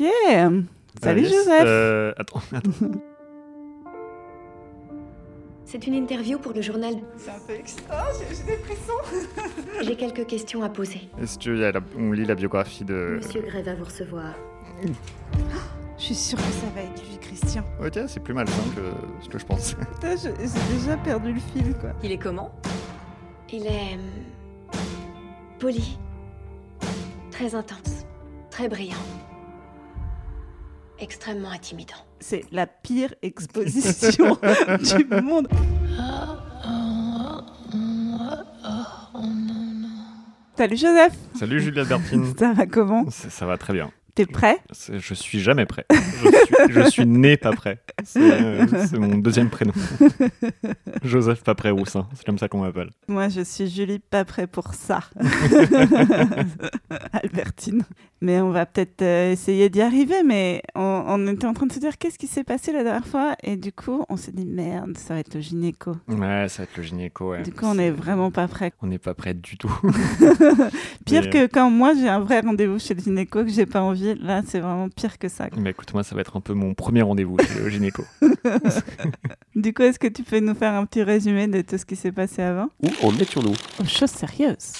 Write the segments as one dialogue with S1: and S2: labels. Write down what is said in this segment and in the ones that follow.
S1: Ok. Salut
S2: Euh, yes.
S1: Joseph.
S2: Euh, attends, attends.
S3: C'est une interview pour le journal.
S1: C'est un peu excitant, j'ai j'ai des frissons.
S3: J'ai quelques questions à poser.
S2: Est-ce qu'on lit la biographie de.
S3: Monsieur Gray va vous recevoir.
S1: Je suis sûre que ça va être lui, Christian.
S2: Ok, c'est plus malsain que ce que je pensais.
S1: Putain, je- j'ai déjà perdu le fil, quoi.
S4: Il est comment?
S3: Il est. hum, poli. Très intense. Très brillant. Extrêmement intimidant.
S1: C'est la pire exposition du monde. Salut Joseph.
S2: Salut Julie Albertine.
S1: Ça va comment?
S2: Ça, ça va très bien.
S1: T'es prêt
S2: Je suis jamais prêt. Je suis, je suis né pas prêt. C'est euh, mon deuxième prénom. Joseph pas prêt Roussin. C'est comme ça qu'on m'appelle.
S1: Moi, je suis Julie, pas prêt pour ça. Albertine. Mais on va peut-être euh, essayer d'y arriver. Mais on, on était en train de se dire qu'est-ce qui s'est passé la dernière fois. Et du coup, on s'est dit merde, ça va être le gynéco.
S2: Ouais, ça va être le gynéco. Ouais.
S1: Du coup, on n'est vraiment pas prêt.
S2: On n'est pas prêt du tout.
S1: Pire
S2: Mais,
S1: que quand moi j'ai un vrai rendez-vous chez le gynéco que j'ai pas envie. Là, c'est vraiment pire que ça.
S2: Mais écoute, moi, ça va être un peu mon premier rendez-vous chez le gynéco.
S1: Du coup, est-ce que tu peux nous faire un petit résumé de tout ce qui s'est passé avant?
S2: Ou on est sur nous?
S1: Aux choses sérieuses.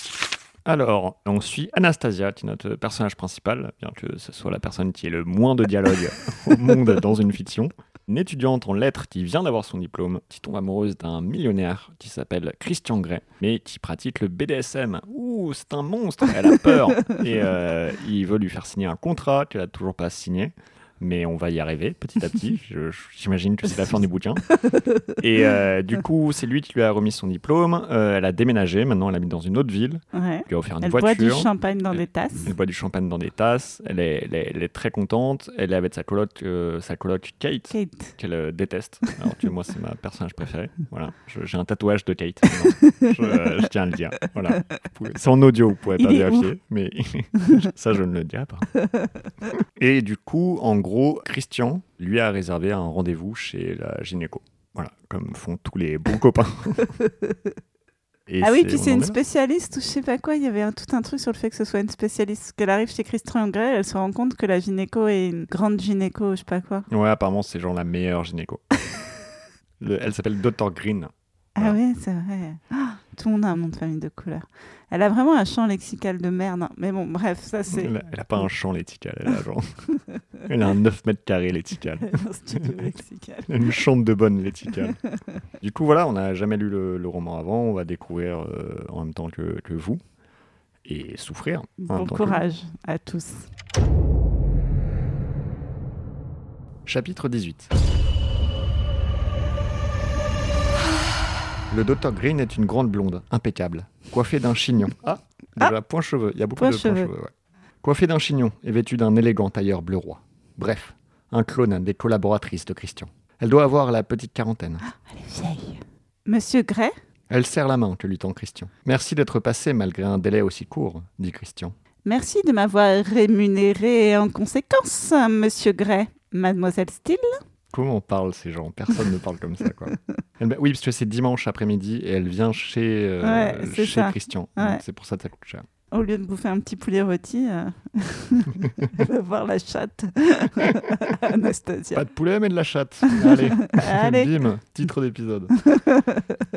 S2: Alors, on suit Anastasia, qui est notre personnage principal, bien que ce soit la personne qui ait le moins de dialogue au monde dans une fiction. Une étudiante en lettres qui vient d'avoir son diplôme, qui tombe amoureuse d'un millionnaire qui s'appelle Christian Grey, mais qui pratique le BDSM. Ouh, c'est un monstre, elle a peur. Et euh, il veut lui faire signer un contrat qu'elle a toujours pas signé. Mais on va y arriver petit à petit. J'imagine que c'est la fin du bouquin. Et euh, du coup, c'est lui qui lui a remis son diplôme. Euh, elle a déménagé. Maintenant, elle habite dans une autre ville.
S1: Ouais.
S2: Lui a offert une
S1: Elle
S2: voiture.
S1: boit du champagne dans des tasses.
S2: Elle boit du champagne dans des tasses. Elle est, elle est, elle est très contente. Elle est avec sa coloc, euh, sa coloc Kate,
S1: Kate.
S2: qu'elle déteste. Alors que moi, c'est ma personnage préféré. Voilà. J'ai un tatouage de Kate. Je, je tiens à le dire. Voilà. C'est en audio, vous pouvez pas vérifier. Mais ça, je ne le dirai pas. Et du coup, en gros, Christian lui a réservé un rendez-vous chez la gynéco. Voilà, comme font tous les bons copains. Et
S1: Ah oui, puis c'est une spécialiste ou je sais pas quoi. Il y avait un- tout un truc sur le fait que ce soit une spécialiste. Qu'elle arrive chez Christian Grey, elle se rend compte que la gynéco est une grande gynéco, je sais pas quoi.
S2: Ouais, apparemment, c'est genre la meilleure gynéco. Le- elle s'appelle Dr. Green.
S1: Ah ouais, c'est vrai. Ah, tout le monde a un nom de famille de couleur. Elle a vraiment un champ lexical de merde. hein. Mais bon, bref, ça c'est
S2: Elle a, elle a pas un champ lexical, elle a genre. elle a un 9 mètres carrés lexical.
S1: un studio lexical.
S2: Une chambre de bonne lexical. Du coup, voilà, on n'a jamais lu le, le roman avant. On va découvrir euh, en même temps que, que vous. Et souffrir.
S1: Bon courage à tous.
S2: Chapitre 18 Le docteur Green est une grande blonde, impeccable, coiffée d'un chignon. Ah, déjà, point cheveux. Il y a beaucoup
S1: Point
S2: de points
S1: cheveux.
S2: cheveux. ouais. Coiffée d'un chignon et vêtue d'un élégant tailleur bleu roi. Bref, un clone des collaboratrices de Christian. Elle doit avoir la petite quarantaine.
S1: Elle est vieille. Monsieur Gray?
S2: Elle serre la main que lui tend Christian. Merci d'être passé malgré un délai aussi court, dit Christian.
S1: Merci de m'avoir rémunéré en conséquence, monsieur Gray. Mademoiselle Steele
S2: Comment parlent ces gens? Personne ne parle comme ça, quoi. Elle- oui, parce que c'est dimanche après-midi et elle vient chez, euh,
S1: Ouais,
S2: chez
S1: ça.
S2: Christian.
S1: Ouais.
S2: C'est pour ça que ça coûte cher.
S1: Au lieu de bouffer un petit poulet rôti, euh, elle va voir la chatte. Anastasia.
S2: Pas de poulet, mais de la chatte. Allez,
S1: Allez.
S2: bim, titre d'épisode.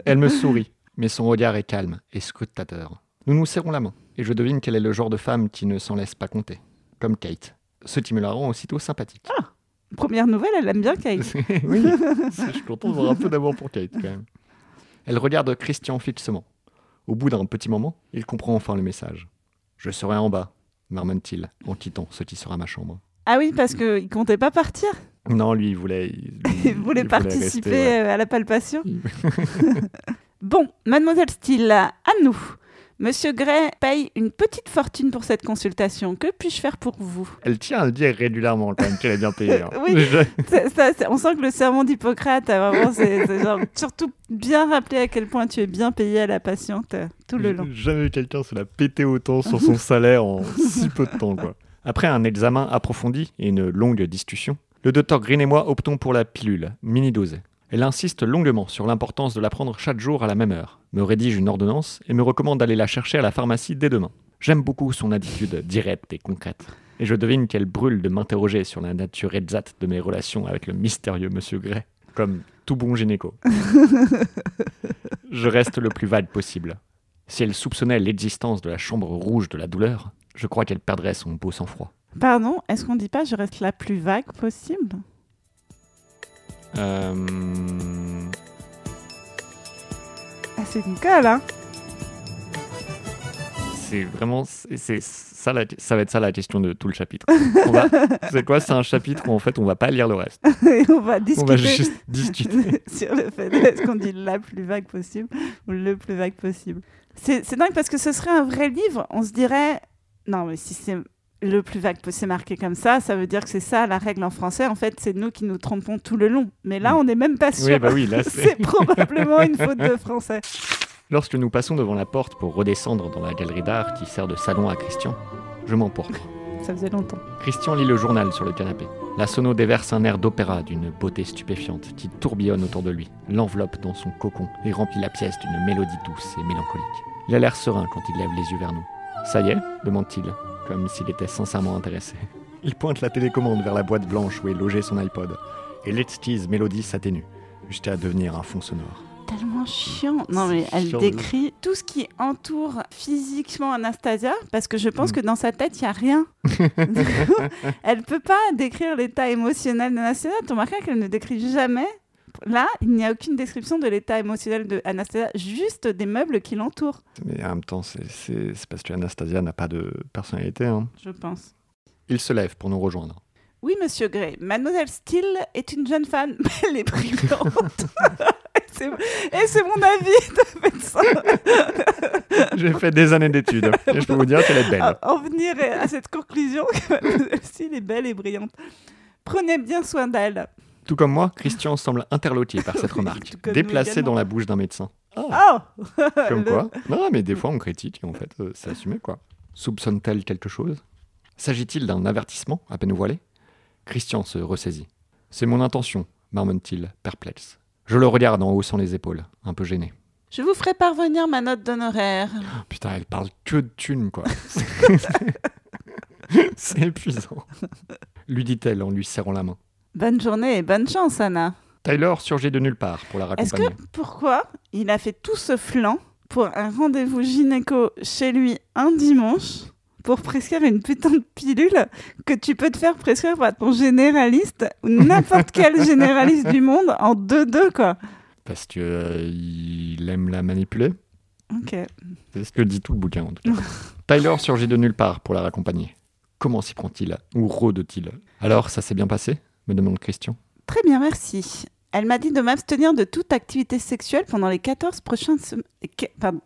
S2: Elle me sourit, mais son regard est calme et scrutateur. Nous nous serrons la main, et je devine qu'elle est le genre de femme qui ne s'en laisse pas compter. Comme Kate. Ce qui me la rend aussitôt sympathique.
S1: Première nouvelle, elle aime bien Kate.
S2: oui, je suis content d'avoir un peu d'amour pour Kate, quand même. Elle regarde Christian fixement. Au bout d'un petit moment, il comprend enfin le message. Je serai en bas, marmonne-t-il, en quittant ce qui sera ma chambre.
S1: Ah oui, parce qu'il comptait pas partir?
S2: Non, lui, il voulait... Il,
S1: Il voulait participer
S2: rester, ouais.
S1: euh, à la palpation. bon, mademoiselle Steele, à nous. Monsieur Gray paye une petite fortune pour cette consultation. Que puis-je faire pour vous?
S2: Elle tient à le dire régulièrement, quand même, qu'elle est bien payée. hein.
S1: Oui. Ça- ça- On sent que le serment d'Hippocrate, a vraiment, c'est surtout bien rappelé à quel point tu es bien payé à la patiente euh, tout le long.
S2: Jamais quelqu'un se la péter autant sur son salaire en si peu de temps. Quoi. Après un examen approfondi et une longue discussion, le docteur Green et moi optons pour la pilule, mini-dosée. Elle insiste longuement sur l'importance de la prendre chaque jour à la même heure, me rédige une ordonnance et me recommande d'aller la chercher à la pharmacie dès demain. J'aime beaucoup son attitude directe et concrète. Et je devine qu'elle brûle de m'interroger sur la nature exacte de mes relations avec le mystérieux Monsieur Gray, comme tout bon gynéco. je reste le plus vague possible. Si elle soupçonnait l'existence de la chambre rouge de la douleur, je crois qu'elle perdrait son beau sang-froid.
S1: Pardon, est-ce qu'on dit pas je reste la plus vague possible?
S2: Euh...
S1: Ah, c'est colle, hein
S2: C'est vraiment, c'est ça, la- ça va être ça la question de tout le chapitre. On va- C'est quoi C'est un chapitre où en fait on va pas lire le reste.
S1: Et on va
S2: On
S1: discuter
S2: va juste discuter.
S1: sur le fait de est-ce qu'on dit la plus vague possible ou le plus vague possible. C'est dingue parce que ce serait un vrai livre, on se dirait non mais si c'est le plus vague possible marqué comme ça, ça veut dire que c'est ça la règle en français. En fait, c'est nous qui nous trompons tout le long. Mais là, on n'est même pas sûr.
S2: Oui, bah oui, là c'est.
S1: c'est probablement une faute de français.
S2: Lorsque nous passons devant la porte pour redescendre dans la galerie d'art qui sert de salon à Christian, je m'emporte.
S1: Ça faisait longtemps.
S2: Christian lit le journal sur le canapé. La sono déverse un air d'opéra d'une beauté stupéfiante qui tourbillonne autour de lui, l'enveloppe dans son cocon et remplit la pièce d'une mélodie douce et mélancolique. Il a l'air serein quand il lève les yeux vers nous. Ça y est demande-t-il, comme s'il était sincèrement intéressé. Il pointe la télécommande vers la boîte blanche où est logé son iPod, et l'exquise mélodie s'atténue, jusqu'à devenir un fond sonore.
S1: Tellement chiant. Non mais elle
S2: chiant de
S1: décrit tout ce qui entoure physiquement Anastasia parce que je pense
S2: Mm.
S1: que dans sa tête il y a rien. Du coup, elle peut pas décrire l'état émotionnel d'Anastasia. Tu remarqueras qu'elle ne décrit jamais. Là, il n'y a aucune description de l'état émotionnel de Anastasia, juste des meubles qui l'entourent,
S2: Mais en même temps, c'est- parce que Anastasia n'a pas de personnalité. hein.
S1: je pense.
S2: Il se lève pour nous rejoindre.
S1: Oui, monsieur Gray, Mademoiselle Steele est une jeune femme belle et brillante. Et c'est- mon avis de médecin.
S2: J'ai fait des années d'études, et je peux vous dire qu'elle est belle.
S1: à en venir à cette conclusion que Mademoiselle Steele est belle et brillante. Prenez bien soin d'elle.
S2: Tout comme moi, Christian semble interloqué par cette remarque, déplacée dans la bouche d'un médecin. Ah,
S1: Oh
S2: comme
S1: Le-
S2: quoi Non, mais des fois on critique et en fait, euh, c'est assumé quoi. Soupçonne-t-elle quelque chose? S'agit-il d'un avertissement à peine voilé? Christian se ressaisit. C'est mon intention, marmonne-t-il, perplexe. Je le regarde en haussant les épaules, un peu gêné.
S1: Je vous ferai parvenir ma note d'honoraire.
S2: Oh, putain, elle parle que de thunes, quoi. c'est épuisant. Lui dit-elle en lui serrant la main.
S1: Bonne journée et bonne chance, Anna.
S2: Tyler surgit de nulle part pour la
S1: Est-ce
S2: raccompagner.
S1: que pourquoi il a fait tout ce flanc pour un rendez-vous gynéco chez lui un dimanche pour prescrire une putain de pilule que tu peux te faire prescrire par ton généraliste ou n'importe quel généraliste du monde en 2-2 quoi?
S2: Parce que euh, il aime la manipuler.
S1: Ok.
S2: C'est ce que dit tout le bouquin en tout cas. Tyler surgit de nulle part pour la raccompagner. Comment s'y prend-il Ou rôde-t-il? Alors, ça s'est bien passé? Me demande Christian.
S1: Très bien, merci. Elle m'a dit de m'abstenir de toute activité sexuelle pendant les 14 prochaines semaines. Pardon.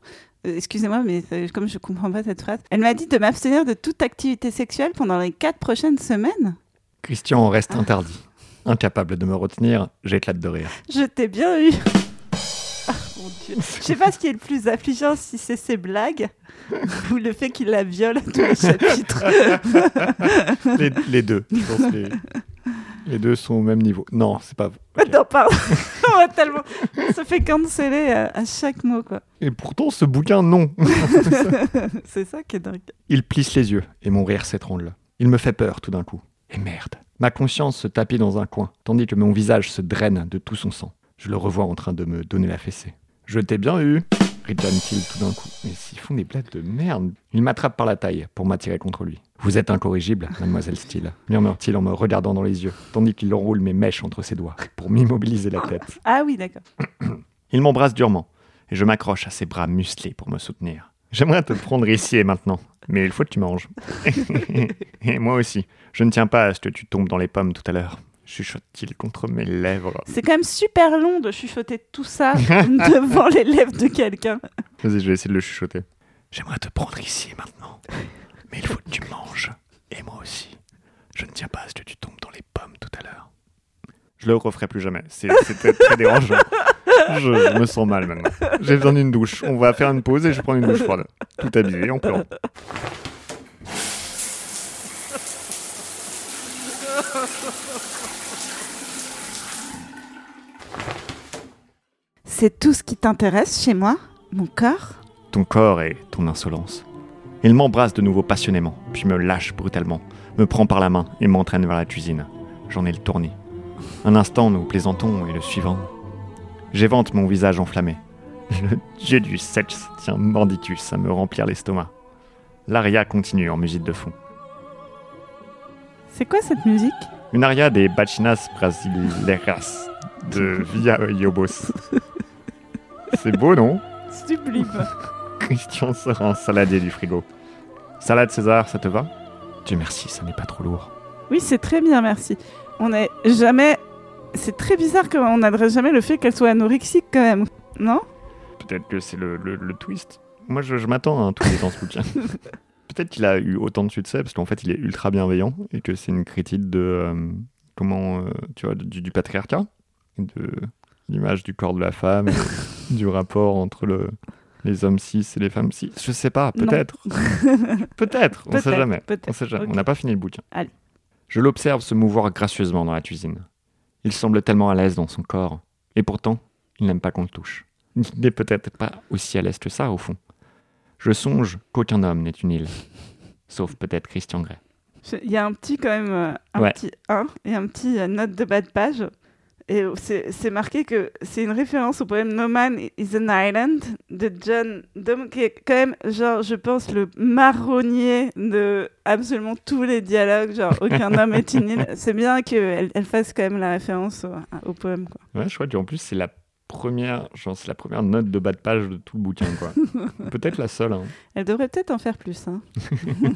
S1: Euh, Excusez-moi, mais comme je comprends pas cette phrase. Elle m'a dit de m'abstenir de toute activité sexuelle pendant les 4 prochaines semaines.
S2: Christian reste interdit. Incapable de me retenir, j'éclate de rire.
S1: Je t'ai bien eu. Ah, mon Dieu. Je sais pas ce qui est le plus affligeant, si c'est ses blagues ou le fait qu'il la viole à tous les chapitres.
S2: Les, les deux, je pense les, les deux sont au même niveau. Non, c'est pas. ok.
S1: Non, pardon. On va tellement... On se fait canceller à, à chaque mot, quoi.
S2: Et pourtant, ce bouquin, non.
S1: c'est ça qui est dingue.
S2: Il plisse les yeux et mon rire s'étrangle. Il me fait peur tout d'un coup. Et merde. Ma conscience se tapit dans un coin, tandis que mon visage se draine de tout son sang. Je le revois en train de me donner la fessée. Je t'ai bien eu, ricane-t-il tout d'un coup. Mais s'ils font des blagues de merde. Il m'attrape par la taille pour m'attirer contre lui. Vous êtes incorrigible, mademoiselle Steele, murmure-t-il en me regardant dans les yeux, tandis qu'il enroule mes mèches entre ses doigts pour m'immobiliser la tête.
S1: Ah oui, d'accord.
S2: Il m'embrasse durement, et je m'accroche à ses bras musclés pour me soutenir. J'aimerais te prendre ici et maintenant, mais il faut que tu manges. et moi aussi. Je ne tiens pas à ce que tu tombes dans les pommes tout à l'heure. Chuchote-t-il contre mes lèvres.
S1: C'est quand même super long de chuchoter tout ça devant les lèvres de quelqu'un.
S2: Vas-y, je vais essayer de le chuchoter. J'aimerais te prendre ici et maintenant, mais il faut que tu manges. Et moi aussi. Je ne tiens pas à ce que tu tombes dans les pommes tout à l'heure. Je le referai plus jamais. C'est- C'était très dérangeant. Je, je me sens mal maintenant. J'ai besoin d'une douche. On va faire une pause et je prends une douche froide. Tout habillé en pleurant.
S1: C'est tout ce qui t'intéresse chez moi Mon corps?
S2: Ton corps et ton insolence. Il m'embrasse de nouveau passionnément, puis me lâche brutalement, me prend par la main et m'entraîne vers la cuisine. J'en ai le tournis. Un instant, nous plaisantons et le suivant. J'évente mon visage enflammé. Le dieu du sexe tient mordicus à me remplir l'estomac. L'aria continue en musique de fond.
S1: C'est quoi cette musique?
S2: Une aria des Bachinas Brasileiras de Via Yobos. C'est beau, non?
S1: Sublime.
S2: Christian sort un saladier du frigo. Salade César, ça te va? Dieu merci, ça n'est pas trop lourd.
S1: Oui, c'est très bien, merci. On n'est jamais. C'est très bizarre qu'on n'adresse jamais le fait qu'elle soit anorexique quand même, non?
S2: Peut-être que c'est le, le- le twist. Moi, je, je m'attends à un twist dans ce bouquin. Peut-être qu'il a eu autant de succès parce qu'en fait, il est ultra bienveillant et que c'est une critique de euh, comment, euh, tu vois, du, du patriarcat, de l'image du corps de la femme, du rapport entre le, les hommes cis et les femmes cis. Je sais pas, peut-être, peut-être, on sait
S1: Peut-être,
S2: jamais.
S1: peut-être.
S2: On sait jamais. On n'a pas fini le bouquin.
S1: Allez.
S2: Je l'observe se mouvoir gracieusement dans la cuisine. Il semble tellement à l'aise dans son corps. Et pourtant, il n'aime pas qu'on le touche. Il n'est peut-être pas aussi à l'aise que ça, au fond. Je songe qu'aucun homme n'est une île. Sauf peut-être Christian Grey.
S1: Il y a un petit quand même euh, un
S2: Ouais.
S1: petit 1 et un petit euh, note de bas de page. Et c'est marqué que c'est une référence au poème No Man is an Island de John Donne, qui est quand même, genre, je pense, le marronnier de absolument tous les dialogues. Genre, aucun homme est une île. C'est bien qu'elle elle fasse quand même la référence au, au poème. Quoi.
S2: Ouais, je crois qu'en plus, c'est la première, genre, c'est la première note de bas de page de tout le bouquin, quoi. peut-être la seule. hein.
S1: Elle devrait peut-être en faire plus. Hein.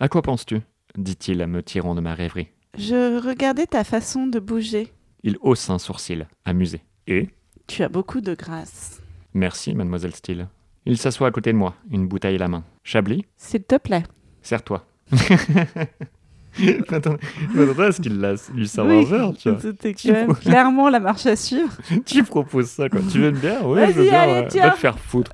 S2: À quoi penses-tu? Dit-il, me tirant de ma rêverie.
S1: Je regardais ta façon de bouger.
S2: Il hausse un sourcil, amusé. Et
S1: Tu as beaucoup de grâce.
S2: Merci, mademoiselle Steele. Il s'assoit à côté de moi, une bouteille à la main. Chablis,
S1: S'il te plaît.
S2: serre-toi. Attends, attends, est-ce qu'il lui sert un verre, tu vois
S1: C'était clairement la marche à suivre.
S2: Tu proposes ça, quoi. Tu veux une bière Oui, je veux bien.
S1: allez, tiens.
S2: Va te faire foutre.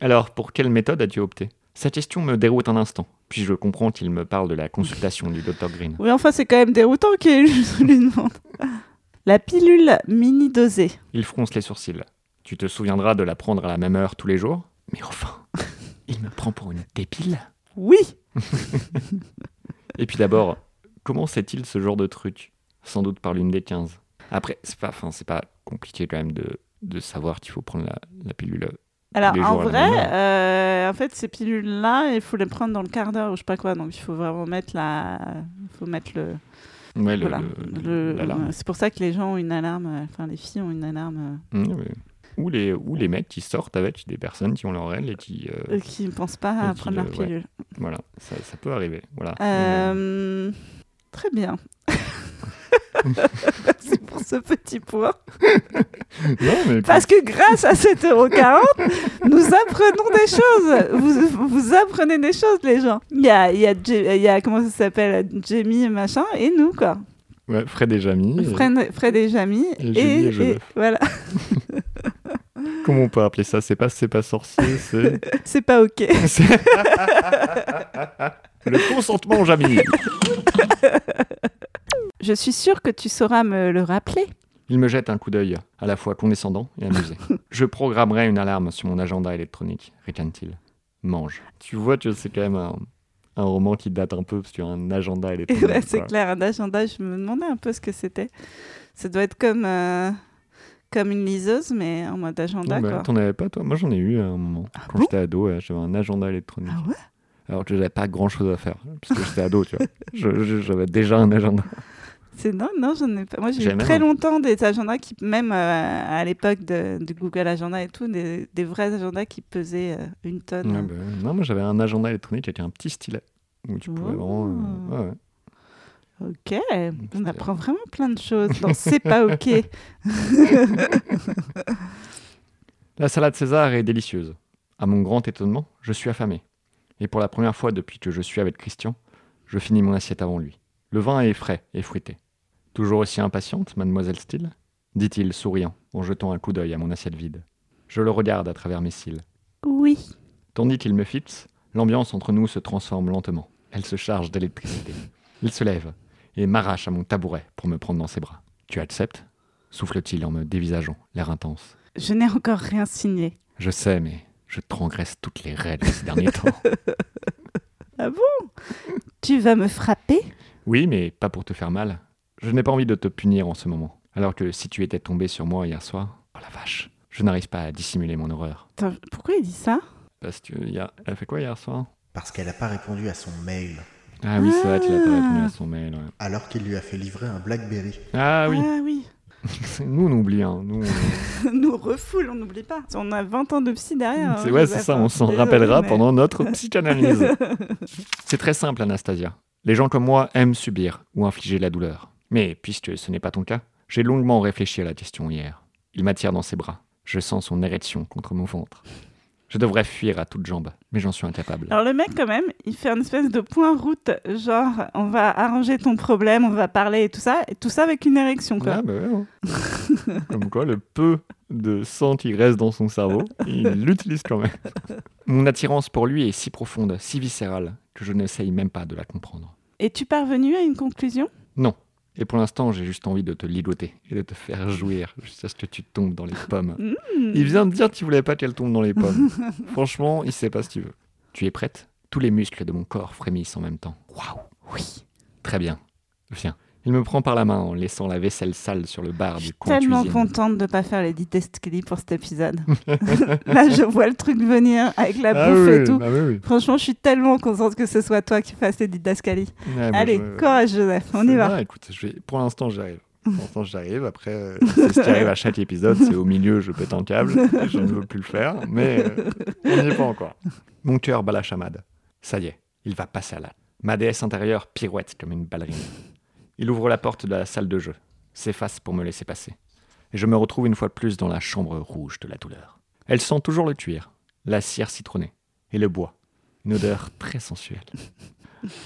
S2: Alors, pour quelle méthode as-tu opté? Cette question me déroute un instant, puis je comprends qu'il me parle de la consultation du Dr Green.
S1: Oui, enfin, c'est quand même déroutant qu'il lui demande. La pilule mini dosée.
S2: Il fronce les sourcils. Tu te souviendras de la prendre à la même heure tous les jours Mais enfin, il me prend pour une débile
S1: Oui.
S2: Et puis d'abord, comment sait-il ce genre de truc? Sans doute par l'une des 15. Après, c'est pas, enfin, c'est pas compliqué quand même de, de savoir qu'il faut prendre la, la pilule.
S1: Alors, en vrai, euh, en fait, ces pilules-là, il faut les prendre dans le quart d'heure ou je sais pas quoi. Donc, il faut vraiment mettre la... Il faut mettre le...
S2: Ouais,
S1: voilà.
S2: le-.
S1: C'est pour ça que les gens ont une alarme, euh, enfin, les filles ont une alarme
S2: Mmh, ouais. Ou les, ou les mecs qui sortent avec des personnes qui ont leur règles et qui. euh,
S1: euh, qui ne pensent pas à prendre
S2: le-
S1: leur
S2: ouais.
S1: pilule.
S2: Voilà, ça, ça peut arriver. Voilà.
S1: Euh, Très bien. C'est pour ce petit point.
S2: Non, mais
S1: Parce que grâce à 7,40€, nous apprenons des choses. Vous, vous apprenez des choses, les gens. Il y a, il y a, Ja- il y a comment ça s'appelle, Jamie, machin, et nous, quoi.
S2: ouais, Fred et Jamie. et-
S1: Fred, Fred et Jamie.
S2: Et et
S1: voilà.
S2: Comment on peut appeler ça? C'est pas c'est pas sorcier, c'est
S1: C'est pas OK.
S2: le consentement Jamie.
S1: Je suis sûre que tu sauras me le rappeler.
S2: Il me jette un coup d'œil à la fois condescendant et amusé. Je programmerai une alarme sur mon agenda électronique, ricane-t-il. Mange. Tu vois, tu c'est quand même un, un roman qui date un peu parce qu'il y a un agenda électronique.
S1: c'est clair, un agenda, je me demandais un peu ce que c'était. Ça doit être comme, euh, comme une liseuse, mais en mode agenda,
S2: Ouais, bah. T'en avais pas toi? Moi j'en ai eu à un moment.
S1: Ah
S2: Quand
S1: bon?
S2: j'étais ado, ouais, j'avais un agenda électronique.
S1: Ah ouais?
S2: Alors que j'avais pas grand chose à faire, parce que j'étais ado, tu vois. J'avais déjà un agenda.
S1: C'est non, non, j'en ai pas. Moi, j'ai eu très longtemps des agendas qui, même euh, à l'époque de, de Google Agenda et tout, des, des vrais agendas qui pesaient euh, une tonne.
S2: Ouais, bah, non, moi j'avais un agenda électronique avec un petit stylet. Où tu pouvais vraiment. euh, ouais, ouais.
S1: Ok, on apprend vraiment plein de choses. Non, c'est pas ok.
S2: La salade César est délicieuse. À mon grand étonnement, je suis affamé. Et pour la première fois depuis que je suis avec Christian, je finis mon assiette avant lui. Le vin est frais et fruité. Toujours aussi impatiente, mademoiselle Steele dit-il souriant en jetant un coup d'œil à mon assiette vide. Je le regarde à travers mes cils.
S1: Oui.
S2: Tandis qu'il me fixe, l'ambiance entre nous se transforme lentement. Elle se charge d'électricité. Il se lève et m'arrache à mon tabouret pour me prendre dans ses bras. Tu acceptes? souffle-t-il en me dévisageant, l'air intense.
S1: Je n'ai encore rien signé.
S2: Je sais, mais Je transgresse toutes les règles ces derniers temps.
S1: Ah bon? Tu vas me frapper?
S2: Oui, mais pas pour te faire mal. Je n'ai pas envie de te punir en ce moment. Alors que si tu étais tombé sur moi hier soir, oh la vache, je n'arrive pas à dissimuler mon horreur.
S1: Attends, Pourquoi il dit ça?
S2: Parce que hier... elle a fait quoi hier soir?
S4: Parce qu'elle n'a pas répondu à son mail,
S2: Ah oui, c'est vrai, tu l'as pas
S1: Ah.
S2: répondu à son mail. ouais.
S4: alors qu'il lui a fait livrer un Blackberry.
S2: Ah oui,
S1: Ah oui.
S2: nous on oublie. Hein. Nous, on-
S1: nous refoule, on n'oublie pas. On a 20 ans de psy derrière.
S2: C'est
S1: hein,
S2: ouais,
S1: Joseph,
S2: c'est ça, on s'en rappellera
S1: mais-
S2: pendant notre psychanalyse. c'est très simple, Anastasia. Les gens comme moi aiment subir ou infliger la douleur. Mais puisque ce n'est pas ton cas, j'ai longuement réfléchi à la question hier. Il m'attire dans ses bras. Je sens son érection contre mon ventre. Je devrais fuir à toutes jambes, mais j'en suis incapable.
S1: Alors le mec quand même, il fait une espèce de point route, genre on va arranger ton problème, on va parler et tout ça, et tout ça avec une érection quoi.
S2: Ah, bah ouais, hein. Comme quoi, le peu de sang qui reste dans son cerveau, il l'utilise quand même. Mon attirance pour lui est si profonde, si viscérale, que je n'essaye même pas de la comprendre.
S1: Es-tu parvenu à une conclusion?
S2: Non. Et pour l'instant, j'ai juste envie de te ligoter et de te faire jouir jusqu'à ce que tu tombes dans les pommes.
S1: Hmm.
S2: Il vient de dire qu'il voulait pas qu'elle tombe dans les pommes. Franchement, il sait pas ce qu'il veut. Tu es prête? Tous les muscles de mon corps frémissent en même temps. Waouh
S1: Oui.
S2: Très bien. Viens. Il me prend par la main en laissant la vaisselle sale sur le bar
S1: Je
S2: du
S1: suis
S2: coin
S1: tellement
S2: cuisine.
S1: contente de pas faire les 10 tests Kelly pour cet épisode. Là je vois le truc venir avec la
S2: Ah
S1: bouffe
S2: oui,
S1: et tout.
S2: bah oui, oui.
S1: Franchement, je suis tellement contente que ce soit toi qui fasses les didascalies.
S2: Ouais, bah
S1: Allez,
S2: je-
S1: courage Joseph, on y va.
S2: bien, écoute, je vais... pour l'instant, j'arrive. Pour l'instant, j'arrive. Après, euh, c'est ce qui arrive à chaque épisode. C'est au milieu, je pète un câble. je ne veux plus le faire. Mais euh, on n'y est pas encore. Mon cœur bat la chamade. Ça y est, il va passer à la. Ma déesse intérieure pirouette comme une ballerine. Il ouvre la porte de la salle de jeu, s'efface pour me laisser passer. Et je me retrouve une fois de plus dans la chambre rouge de la douleur. Elle sent toujours le cuir, la cire citronnée et le bois. Une odeur très sensuelle.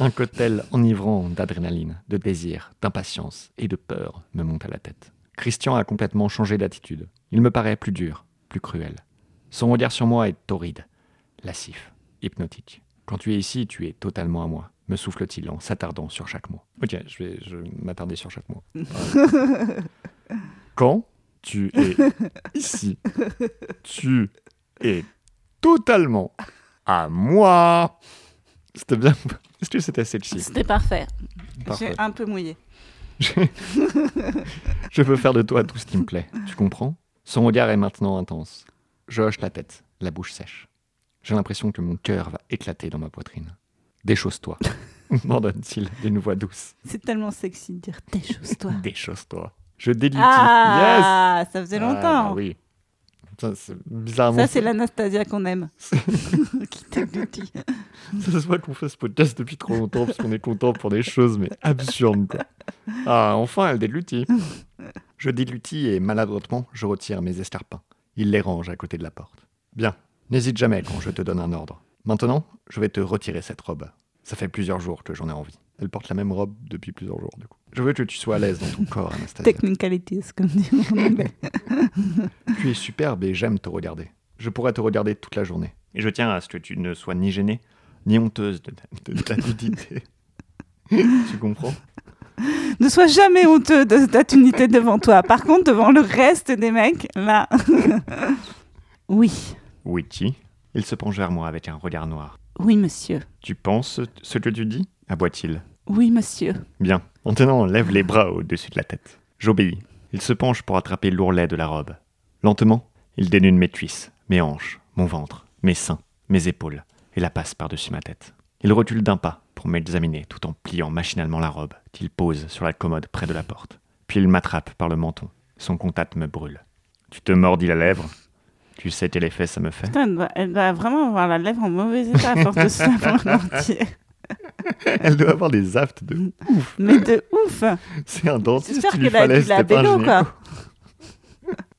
S2: Un cocktail enivrant d'adrénaline, de désir, d'impatience et de peur me monte à la tête. Christian a complètement changé d'attitude. Il me paraît plus dur, plus cruel. Son regard sur moi est torride, lascif, hypnotique. Quand tu es ici, tu es totalement à moi, me souffle-t-il en s'attardant sur chaque mot. Ok, je vais, je vais m'attarder sur chaque mot. Quand tu es ici, tu es totalement à moi. C'était bien. Est-ce que c'était sexy
S1: C'était parfait.
S2: Parfait.
S1: J'ai un peu mouillé.
S2: Je veux faire de toi tout ce qui me plaît. Tu comprends? Son regard est maintenant intense. Je hoche la tête, la bouche sèche. J'ai l'impression que mon cœur va éclater dans ma poitrine. Déchausse-toi, m'ordonne-t-il d'une voix douce.
S1: C'est tellement sexy de dire tes choses toi.
S2: Déchausse-toi. Je déglutis.
S1: Ah, ça faisait
S2: yes Ah,
S1: longtemps.
S2: bah oui. Ça, c'est bizarrement.
S1: Ça, c'est l'Anastasia qu'on aime. qui t'aglutit.
S2: Ça se voit qu'on fait ce podcast depuis trop longtemps parce qu'on est content pour des choses mais absurdes quoi. Ah, enfin elle déglutit. Je déglutis et maladroitement je retire mes escarpins. Il les range à côté de la porte. Bien, n'hésite jamais quand je te donne un ordre. Maintenant, je vais te retirer cette robe. Ça fait plusieurs jours que j'en ai envie. Elle porte la même robe depuis plusieurs jours du coup. Je veux que tu sois à l'aise dans ton corps Anastasia.
S1: Technicalities, comme dit en anglais.
S2: Tu es superbe et j'aime te regarder. Je pourrais te regarder toute la journée. Et je tiens à ce que tu ne sois ni gênée, ni honteuse de ta, de ta nudité. tu comprends?
S1: Ne sois jamais honteux de ta unité devant toi. Par contre, devant le reste des mecs, là. oui,
S2: Oui, qui? Il se penche vers moi avec un regard noir.
S1: oui, monsieur.
S2: Tu penses ce que tu dis? aboie-t-il.
S1: Oui, monsieur.
S2: Bien. Maintenant, lève les bras au-dessus de la tête. J'obéis. Il se penche pour attraper l'ourlet de la robe. Lentement, il dénude mes cuisses, mes hanches, mon ventre, mes seins, mes épaules, et la passe par-dessus ma tête. Il recule d'un pas pour m'examiner tout en pliant machinalement la robe qu'il pose sur la commode près de la porte. Puis il m'attrape par le menton. Son contact me brûle. Tu te mordis la lèvre? Tu sais quel effet ça me fait
S1: Putain, elle doit, elle doit vraiment avoir la lèvre en mauvais état à force de se la prendre entier.
S2: Elle doit avoir des aftes de...
S1: Mais de ouf
S2: C'est un dentiste, il lui fallait, c'était pas un
S1: quoi.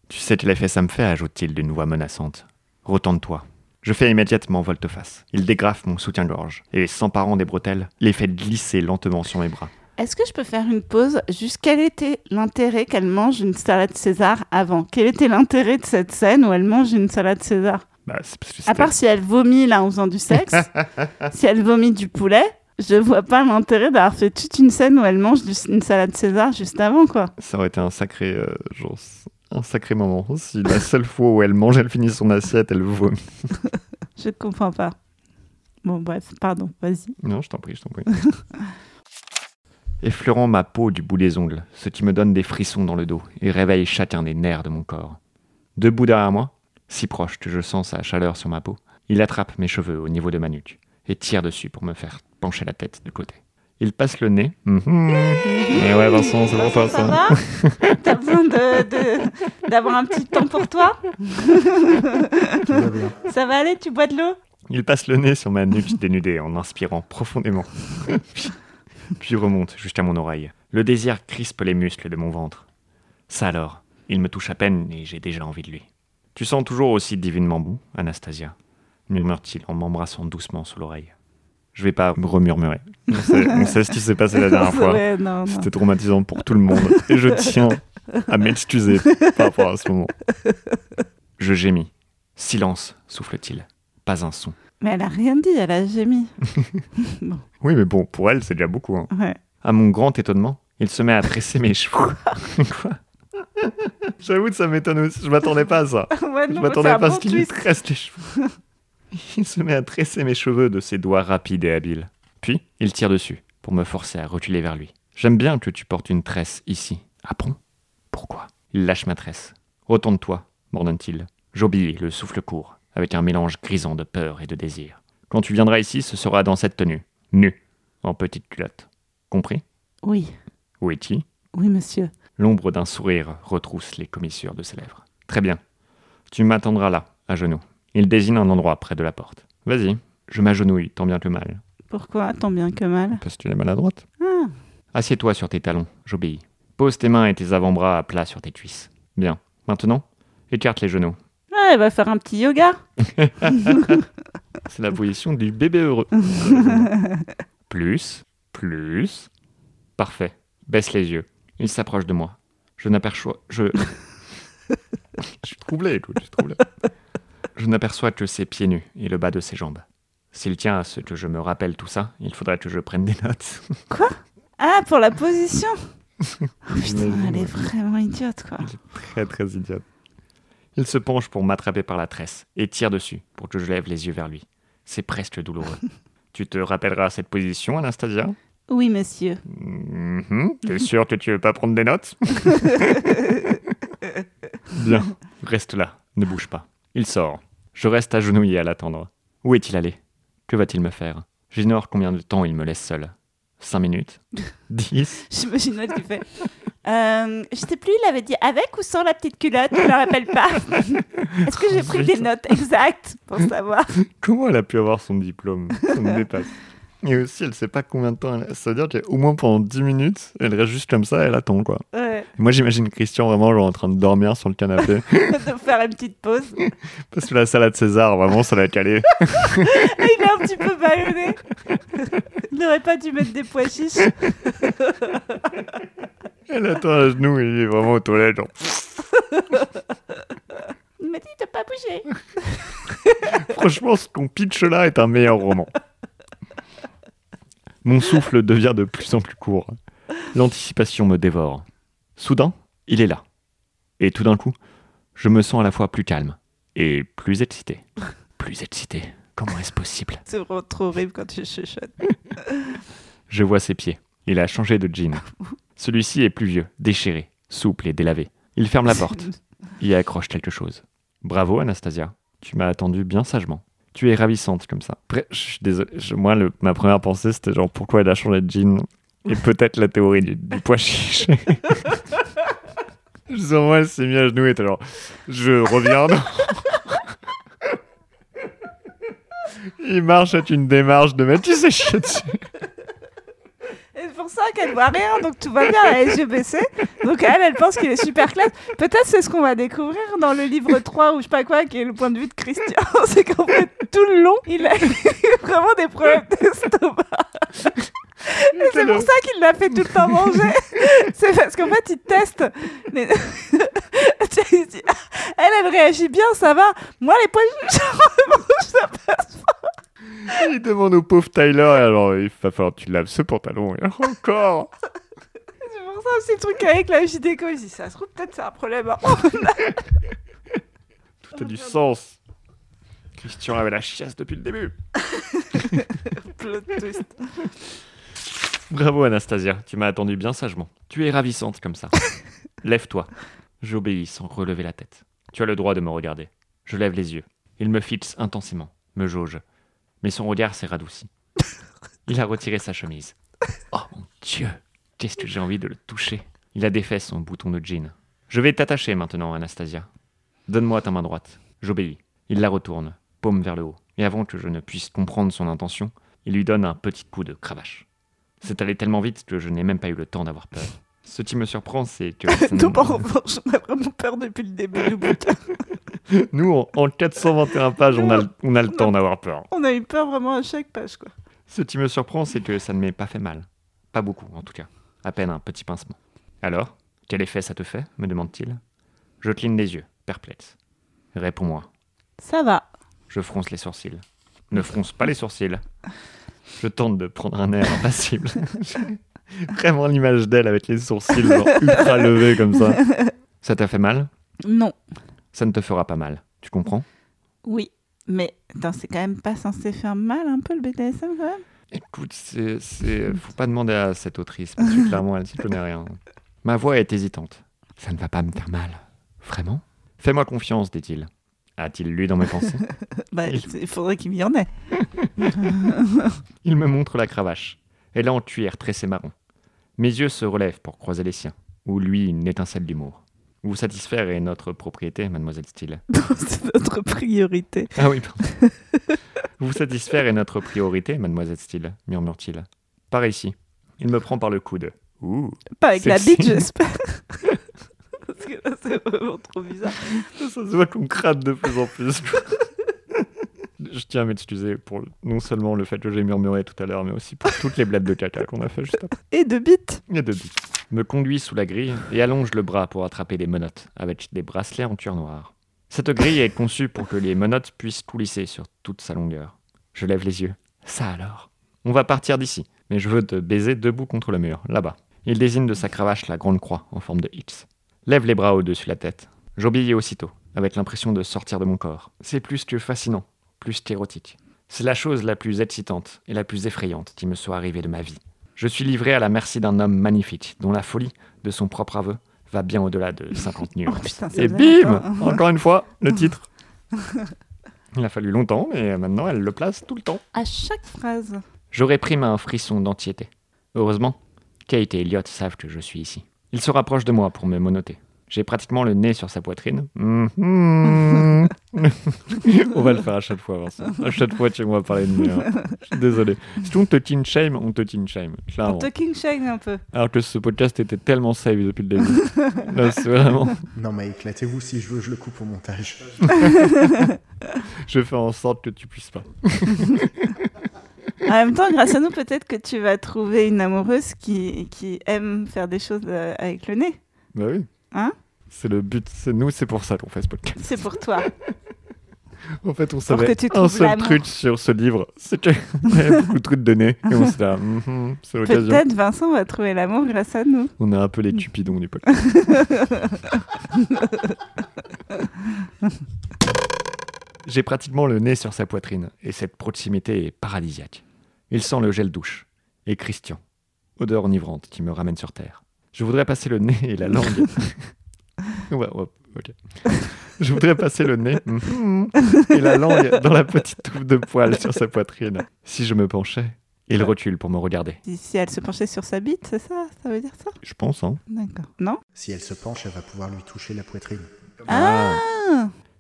S2: Tu sais quel effet ça me fait, ajoute-t-il d'une voix menaçante. Retente-toi. Je fais immédiatement volte-face. Il dégrafe mon soutien-gorge et, s'emparant des bretelles, les fait glisser lentement sur mes bras.
S1: Est-ce que je peux faire une pause Juste quel était l'intérêt qu'elle mange une salade César avant? Quel était l'intérêt de cette scène où elle mange une salade César?
S2: Bah, c'est parce que
S1: À part si elle vomit là en faisant du sexe, si elle vomit du poulet, je vois pas l'intérêt d'avoir fait toute une scène où elle mange une salade César juste avant quoi.
S2: Ça aurait été un sacré euh, genre, un sacré moment. Si la seule fois où elle mange, elle finit son assiette, elle vomit.
S1: Je comprends pas. Bon, bref, pardon, vas-y.
S2: Non, je t'en prie, je t'en prie. Effleurant ma peau du bout des ongles, ce qui me donne des frissons dans le dos et réveille chacun des nerfs de mon corps. Debout derrière moi, si proche que je sens sa chaleur sur ma peau, il attrape mes cheveux au niveau de ma nuque et tire dessus pour me faire pencher la tête de côté. Il passe le nez. Mhm. Et ouais, Vincent, c'est pour toi
S1: Ça
S2: ça.
S1: va T'as besoin d'avoir un petit temps pour toi
S4: va bien.
S1: Ça va aller Tu bois de l'eau?
S2: Il passe le nez sur ma nuque dénudée en inspirant profondément. puis, remonte jusqu'à mon oreille. Le désir crispe les muscles de mon ventre. Ça alors, il me touche à peine et j'ai déjà envie de lui. Tu sens toujours aussi divinement bon, Anastasia murmure-t-il en m'embrassant doucement sous l'oreille. Je vais pas me remurmurer. On sait, on sait ce qui s'est passé la dernière fois. C'était traumatisant pour tout le monde et je tiens à m'excuser par rapport à ce moment. Je gémis. Silence, souffle-t-il. Pas un son.
S1: Mais elle a rien dit, elle a gémi.
S2: Oui, mais bon, pour elle, c'est déjà beaucoup. hein.
S1: Ouais.
S2: À mon grand étonnement, il se met à tresser mes cheveux. Quoi J'avoue que ça m'étonne aussi. Je m'attendais pas à ça.
S1: Ouais,
S2: Je
S1: non,
S2: m'attendais
S1: c'est un
S2: pas à
S1: bon
S2: ce qu'il me tresse les cheveux. Il se met à tresser mes cheveux de ses doigts rapides et habiles. Puis, il tire dessus pour me forcer à reculer vers lui. J'aime bien que tu portes une tresse ici. Ah bon? Pourquoi? Il lâche ma tresse. Retourne-toi, m'ordonne-t-il. J'obéis, le souffle court, avec un mélange grisant de peur et de désir. Quand tu viendras ici, ce sera dans cette tenue, nu, en petite culotte. Compris?
S1: Oui,
S2: Où est-il
S1: oui, monsieur.
S2: L'ombre d'un sourire retrousse les commissures de ses lèvres. Très bien. Tu m'attendras là, à genoux. Il désigne un endroit près de la porte. Vas-y, je m'agenouille, tant bien que mal.
S1: Pourquoi Tant bien que mal?
S2: Parce que tu es maladroite.
S1: Ah,
S2: Assieds-toi sur tes talons, j'obéis. Pose tes mains et tes avant-bras à plat sur tes cuisses. Bien. Maintenant, écarte les genoux.
S1: Ouais, elle va faire un petit yoga.
S2: C'est la position du bébé heureux. plus, plus. Parfait. Baisse les yeux. Il s'approche de moi. Je n'aperçois. Je. je suis troublé, écoute, je suis troublé. Je n'aperçois que ses pieds nus et le bas de ses jambes. S'il tient à ce que je me rappelle tout ça, il faudrait que je prenne des notes.
S1: Ah, pour la position? Oh, Putain, elle est vraiment idiote, quoi.
S2: Très, très idiote. Il se penche pour m'attraper par la tresse et tire dessus pour que je lève les yeux vers lui. C'est presque douloureux. tu te rappelleras cette position, Anastasia?
S1: Oui, monsieur.
S2: Mhm. T'es sûr que tu veux pas prendre des notes? Bien, reste là, ne bouge pas. Il sort. Je reste agenouillé à l'attendre. Où est-il allé? Que va-t-il me faire? J'ignore combien de temps il me laisse seul. Cinq minutes? Dix?
S1: J'imagine qu'il fait. Euh, je sais plus, il avait dit avec ou sans la petite culotte, je me rappelle pas. Est-ce que j'ai pris des notes exactes pour savoir?
S2: Comment elle a pu avoir son diplôme? Ça me dépasse. Et aussi, elle sait pas combien de temps elle... Ça veut dire qu'au moins pendant 10 minutes, elle reste juste comme ça, elle attend quoi.
S1: Ouais,
S2: Et moi j'imagine Christian vraiment genre en train de dormir sur le canapé.
S1: de faire une petite pause.
S2: parce que la salade César, vraiment, ça l'a calé.
S1: Et il est un petit peu bâillonné. Il n'aurait pas dû mettre des pois chiches.
S2: Elle attend à genoux et il est vraiment aux toilettes. Genre.
S1: Il m'a dit de pas bouger.
S2: Franchement, ce qu'on pitch là est un meilleur roman. Mon souffle devient de plus en plus court. L'anticipation me dévore. Soudain, il est là. Et tout d'un coup, je me sens à la fois plus calme et plus excité. Plus excité. Comment est-ce possible?
S1: C'est vraiment trop horrible quand tu chuchotes.
S2: Je vois ses pieds. Il a changé de jean. Celui-ci est plus vieux, déchiré, souple et délavé. Il ferme la porte. y accroche quelque chose. Bravo Anastasia, tu m'as attendu bien sagement. Tu es ravissante comme ça. Après, je suis désolé, je- moi le- ma première pensée c'était genre pourquoi elle a changé de jean et peut-être la théorie du, du pois chiche? Genre moi elle s'est mise à genoux et était genre je reviens. dans- Il marche à une démarche de mettre tu sais chier dessus.
S1: Et c'est pour ça qu'elle voit rien, donc tout va bien, elle a les yeux baissés. Donc elle, elle pense qu'il est super classe. Peut-être c'est ce qu'on va découvrir dans le livre 3 ou je sais pas quoi, qui est le point de vue de Christian. C'est qu'en fait, tout le long, il a vraiment des problèmes d'estomac. Et c'est pour ça qu'il l'a fait tout le temps manger. C'est parce qu'en fait, il teste. dit, elle, elle réagit bien, ça va. Moi, les poils, ça passe.
S2: Il demande au pauvre Tyler, et alors il va falloir que tu laves ce pantalon. Et encore
S1: C'est pour un petit truc avec la gynéco. Je dis, ça se trouve, peut-être c'est un problème. hein.
S2: Tout a du sens. Christian avait la chiasse depuis le début.
S1: Plot twist.
S2: Bravo Anastasia, tu m'as attendu bien sagement. Tu es ravissante comme ça. Lève-toi. J'obéis sans relever la tête. Tu as le droit de me regarder. Je lève les yeux. Il me fixe intensément, me jauge. Mais son regard s'est radouci. Il a retiré sa chemise. Oh mon Dieu Qu'est-ce que j'ai envie de le toucher? Il a défait son bouton de jean. Je vais t'attacher maintenant, Anastasia. Donne-moi ta main droite. J'obéis. Il la retourne, paume vers le haut. Et avant que je ne puisse comprendre son intention, il lui donne un petit coup de cravache. C'est allé tellement vite que je n'ai même pas eu le temps d'avoir peur. Ce qui me surprend, c'est que...
S1: Non, en revanche, on a vraiment peur depuis le début du bouquin.
S2: Nous, en, en 421 pages, on a, le- on a le temps d'avoir peur.
S1: On a eu peur vraiment à chaque page, quoi.
S2: Ce qui me surprend, c'est que ça ne m'est pas fait mal. Pas beaucoup, en tout cas. À peine un petit pincement. Alors, quel effet ça te fait me demande-t-il. Je cligne les yeux, perplexe. Réponds-moi.
S1: Ça va.
S2: Je fronce les sourcils. Ne fronce pas les sourcils. Je tente de prendre un air impassible. Vraiment l'image d'elle avec les sourcils genre ultra levés comme ça. Ça t'a fait mal?
S1: Non.
S2: Ça ne te fera pas mal. Tu comprends?
S1: Oui. Mais attends, c'est quand même pas censé faire mal un peu le BDSM quand même?
S2: Écoute, c'est, c'est... faut pas demander à cette autrice, parce que clairement, elle s'y connaît rien. Ma voix est hésitante. Ça ne va pas me faire mal. Vraiment? Fais-moi confiance, dit-il. A-t-il lu dans mes pensées?
S1: Bah,
S2: Il-
S1: faudrait qu'il y en ait.
S2: Il me montre la cravache. Elle est en cuir tressé marron. Mes yeux se relèvent pour croiser les siens, ou lui une étincelle d'humour. Vous satisfaire est notre propriété, mademoiselle Steele.
S1: c'est notre priorité.
S2: Ah oui, pardon. Vous satisfaire est notre priorité, mademoiselle Steele, murmure-t-il. Par ici. Il me prend par le coude. Ouh.
S1: Pas avec la
S2: Sexy.
S1: bite, j'espère. Parce que là, c'est vraiment trop bizarre.
S2: Ça se voit qu'on crade de plus en plus. Je tiens à m'excuser pour non seulement le fait que j'ai murmuré tout à l'heure, mais aussi pour toutes les blagues de caca qu'on a fait juste après.
S1: Et de bite.
S2: Il y a deux buts. Me conduit sous la grille et allonge le bras pour attraper les menottes, avec des bracelets en cuir noir. Cette grille est conçue pour que les menottes puissent coulisser sur toute sa longueur. Je lève les yeux. Ça alors? On va partir d'ici, mais je veux te baiser debout contre le mur, là-bas. Il désigne de sa cravache la grande croix en forme de X. Lève les bras au-dessus la tête. J'obéis aussitôt, avec l'impression de sortir de mon corps. C'est plus que fascinant, plus. C'est la chose la plus excitante et la plus effrayante qui me soit arrivée de ma vie. Je suis livré à la merci d'un homme magnifique, dont la folie de son propre aveu va bien au-delà de 50
S1: Oh
S2: nuances.
S1: putain,
S2: Et bim. Encore une fois, le titre. Il a fallu longtemps, mais maintenant elle le place tout le temps.
S1: À chaque phrase.
S2: Je réprime un frisson d'anxiété. Heureusement, Kate et Elliot savent que je suis ici. Ils se rapprochent de moi pour me monoter. J'ai pratiquement le nez sur sa poitrine. Mhm. on va le faire à chaque fois, Vincent. À chaque fois, tu vas parler de nez. hein. Je suis désolé. Si on te teen shame, on te teen shame. Clairement.
S1: Talking shame un peu.
S2: Alors que ce podcast était tellement safe depuis le début. Là, c'est vraiment.
S4: Non, mais éclatez-vous si je veux, je le coupe au montage.
S2: Je fais en sorte que tu puisses pas.
S1: En même temps, grâce à nous, peut-être que tu vas trouver une amoureuse qui, qui aime faire des choses euh, avec le nez.
S2: Bah oui.
S1: Hein
S2: C'est le but. C'est nous, c'est pour ça qu'on fait ce podcast.
S1: C'est pour toi.
S2: En fait, on savait un seul truc sur ce livre, c'est qu'il y avait beaucoup de trucs de nez. Et on s'est dit, ah, mhm, c'est l'occasion.
S1: Peut-être Vincent va trouver l'amour grâce à nous.
S2: On est un peu les cupidons du podcast. J'ai pratiquement le nez sur sa poitrine, et cette proximité est paradisiaque. Il sent le gel douche, et Christian, odeur enivrante qui me ramène sur terre. Je voudrais passer le nez et la langue. Ouais, ouais, ok. Je voudrais passer le nez mhm, et la langue dans la petite touffe de poils sur sa poitrine. Si je me penchais, il recule pour me regarder.
S1: Si, elle se penchait sur sa bite, c'est ça Ça veut dire ça?
S2: Je pense, hein.
S1: D'accord. Non?
S4: Si elle se penche, elle va pouvoir lui toucher la poitrine.
S1: Ah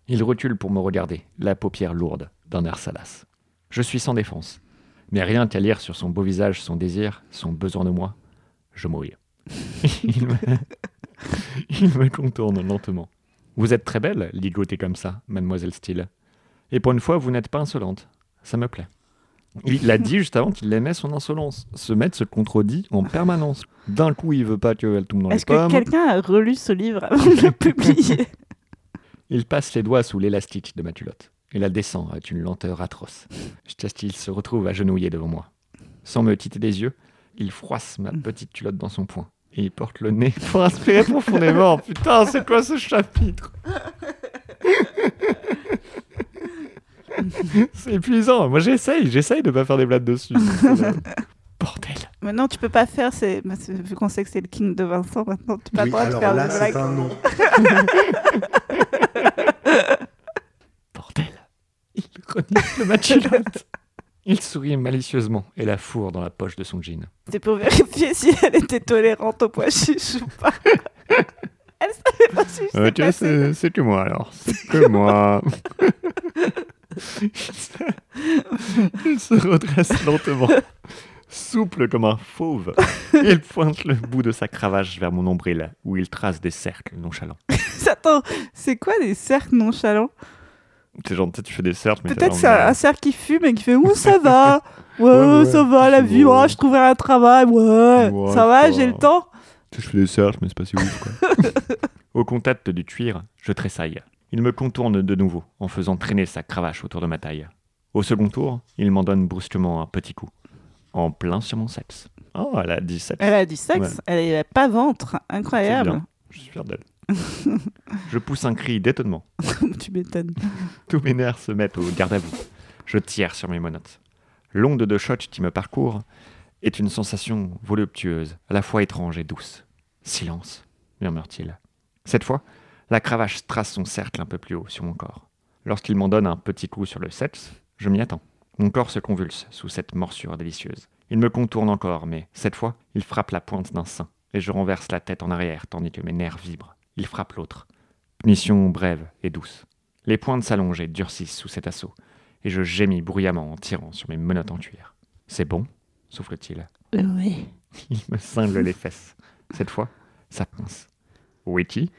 S2: Il recule pour me regarder, la paupière lourde, d'un air salace. Je suis sans défense. Mais rien qu'à lire sur son beau visage son désir, son besoin de moi, je mouille. il, me... il me contourne lentement. Vous êtes très belle, ligotée comme ça, mademoiselle Steele. Et pour une fois, vous n'êtes pas insolente. Ça me plaît. Il a dit juste avant qu'il aimait son insolence. Ce maître se contredit en permanence. D'un coup, il veut pas qu'elle tombe dans les
S1: Est-ce que
S2: pommes.
S1: quelqu'un a relu ce livre avant de le publier?
S2: Il passe les doigts sous l'élastique de ma culotte et la descend avec une lenteur atroce. Jusqu'à ce qu'il se retrouve agenouillé devant moi. Sans me quitter des yeux, il froisse ma petite culotte dans son poing et il porte le nez pour inspirer profondément. Putain, c'est quoi ce chapitre? C'est épuisant. Moi, j'essaye, j'essaye de pas faire des blagues dessus. Bordel.
S1: Maintenant, tu peux pas faire, c'est bah, c'est- vu qu'on sait que c'est le king de Vincent, maintenant, tu peux pas
S4: Oui,
S1: le droit de faire
S4: là,
S1: des
S4: c'est
S1: blagues.
S4: un nom.
S2: Bordel. Il renifle ma culotte. Il sourit malicieusement et la fourre dans la poche de son jean.
S1: C'était pour vérifier si elle était tolérante au pois chiche ou pas. elle savait pas si je
S2: Euh, tu c'est c'est que moi alors. C'est que moi. Il se redresse lentement, souple comme un fauve. Il pointe le bout de sa cravache vers mon nombril, où il trace des cercles nonchalants.
S1: Attends, c'est quoi des cercles nonchalants?
S2: C'est genre, tu fais des cercles, mais t'as
S1: Peut-être c'est un, un cercle qui fume et qui fait Ouh, ça va Ouais,
S2: Ouais, ouais,
S1: ça va, la vie, ouais, je trouverai un travail, ouais,
S2: Ouais,
S1: ça va, j'ai le temps.
S2: Tu sais, je fais des cercles, mais c'est pas si ouf, quoi. Au contact du cuir, je tressaille. Il me contourne de nouveau, en faisant traîner sa cravache autour de ma taille. Au second tour, il m'en donne brusquement un petit coup. En plein sur mon sexe. Oh, elle a 17.
S1: Elle a du sexe,
S2: Ouais.
S1: elle n'a pas ventre, incroyable.
S2: Je suis fier d'elle. Je pousse un cri d'étonnement.
S1: tu m'étonnes.
S2: Tous mes nerfs se mettent au garde à vous. Je tire sur mes monotes. L'onde de choc qui me parcourt est une sensation voluptueuse, à la fois étrange et douce. Silence, murmure-t-il. Cette fois, la cravache trace son cercle un peu plus haut sur mon corps. Lorsqu'il m'en donne un petit coup sur le sexe, je m'y attends. Mon corps se convulse sous cette morsure délicieuse. Il me contourne encore, mais cette fois, il frappe la pointe d'un sein, et je renverse la tête en arrière tandis que mes nerfs vibrent. Il frappe l'autre. Punition brève et douce. Les pointes s'allongent et durcissent sous cet assaut, et je gémis bruyamment en tirant sur mes menottes en cuir. C'est bon souffle-t-il.
S1: Oui,
S2: Il me cingle les fesses. Cette fois, ça pince. Witty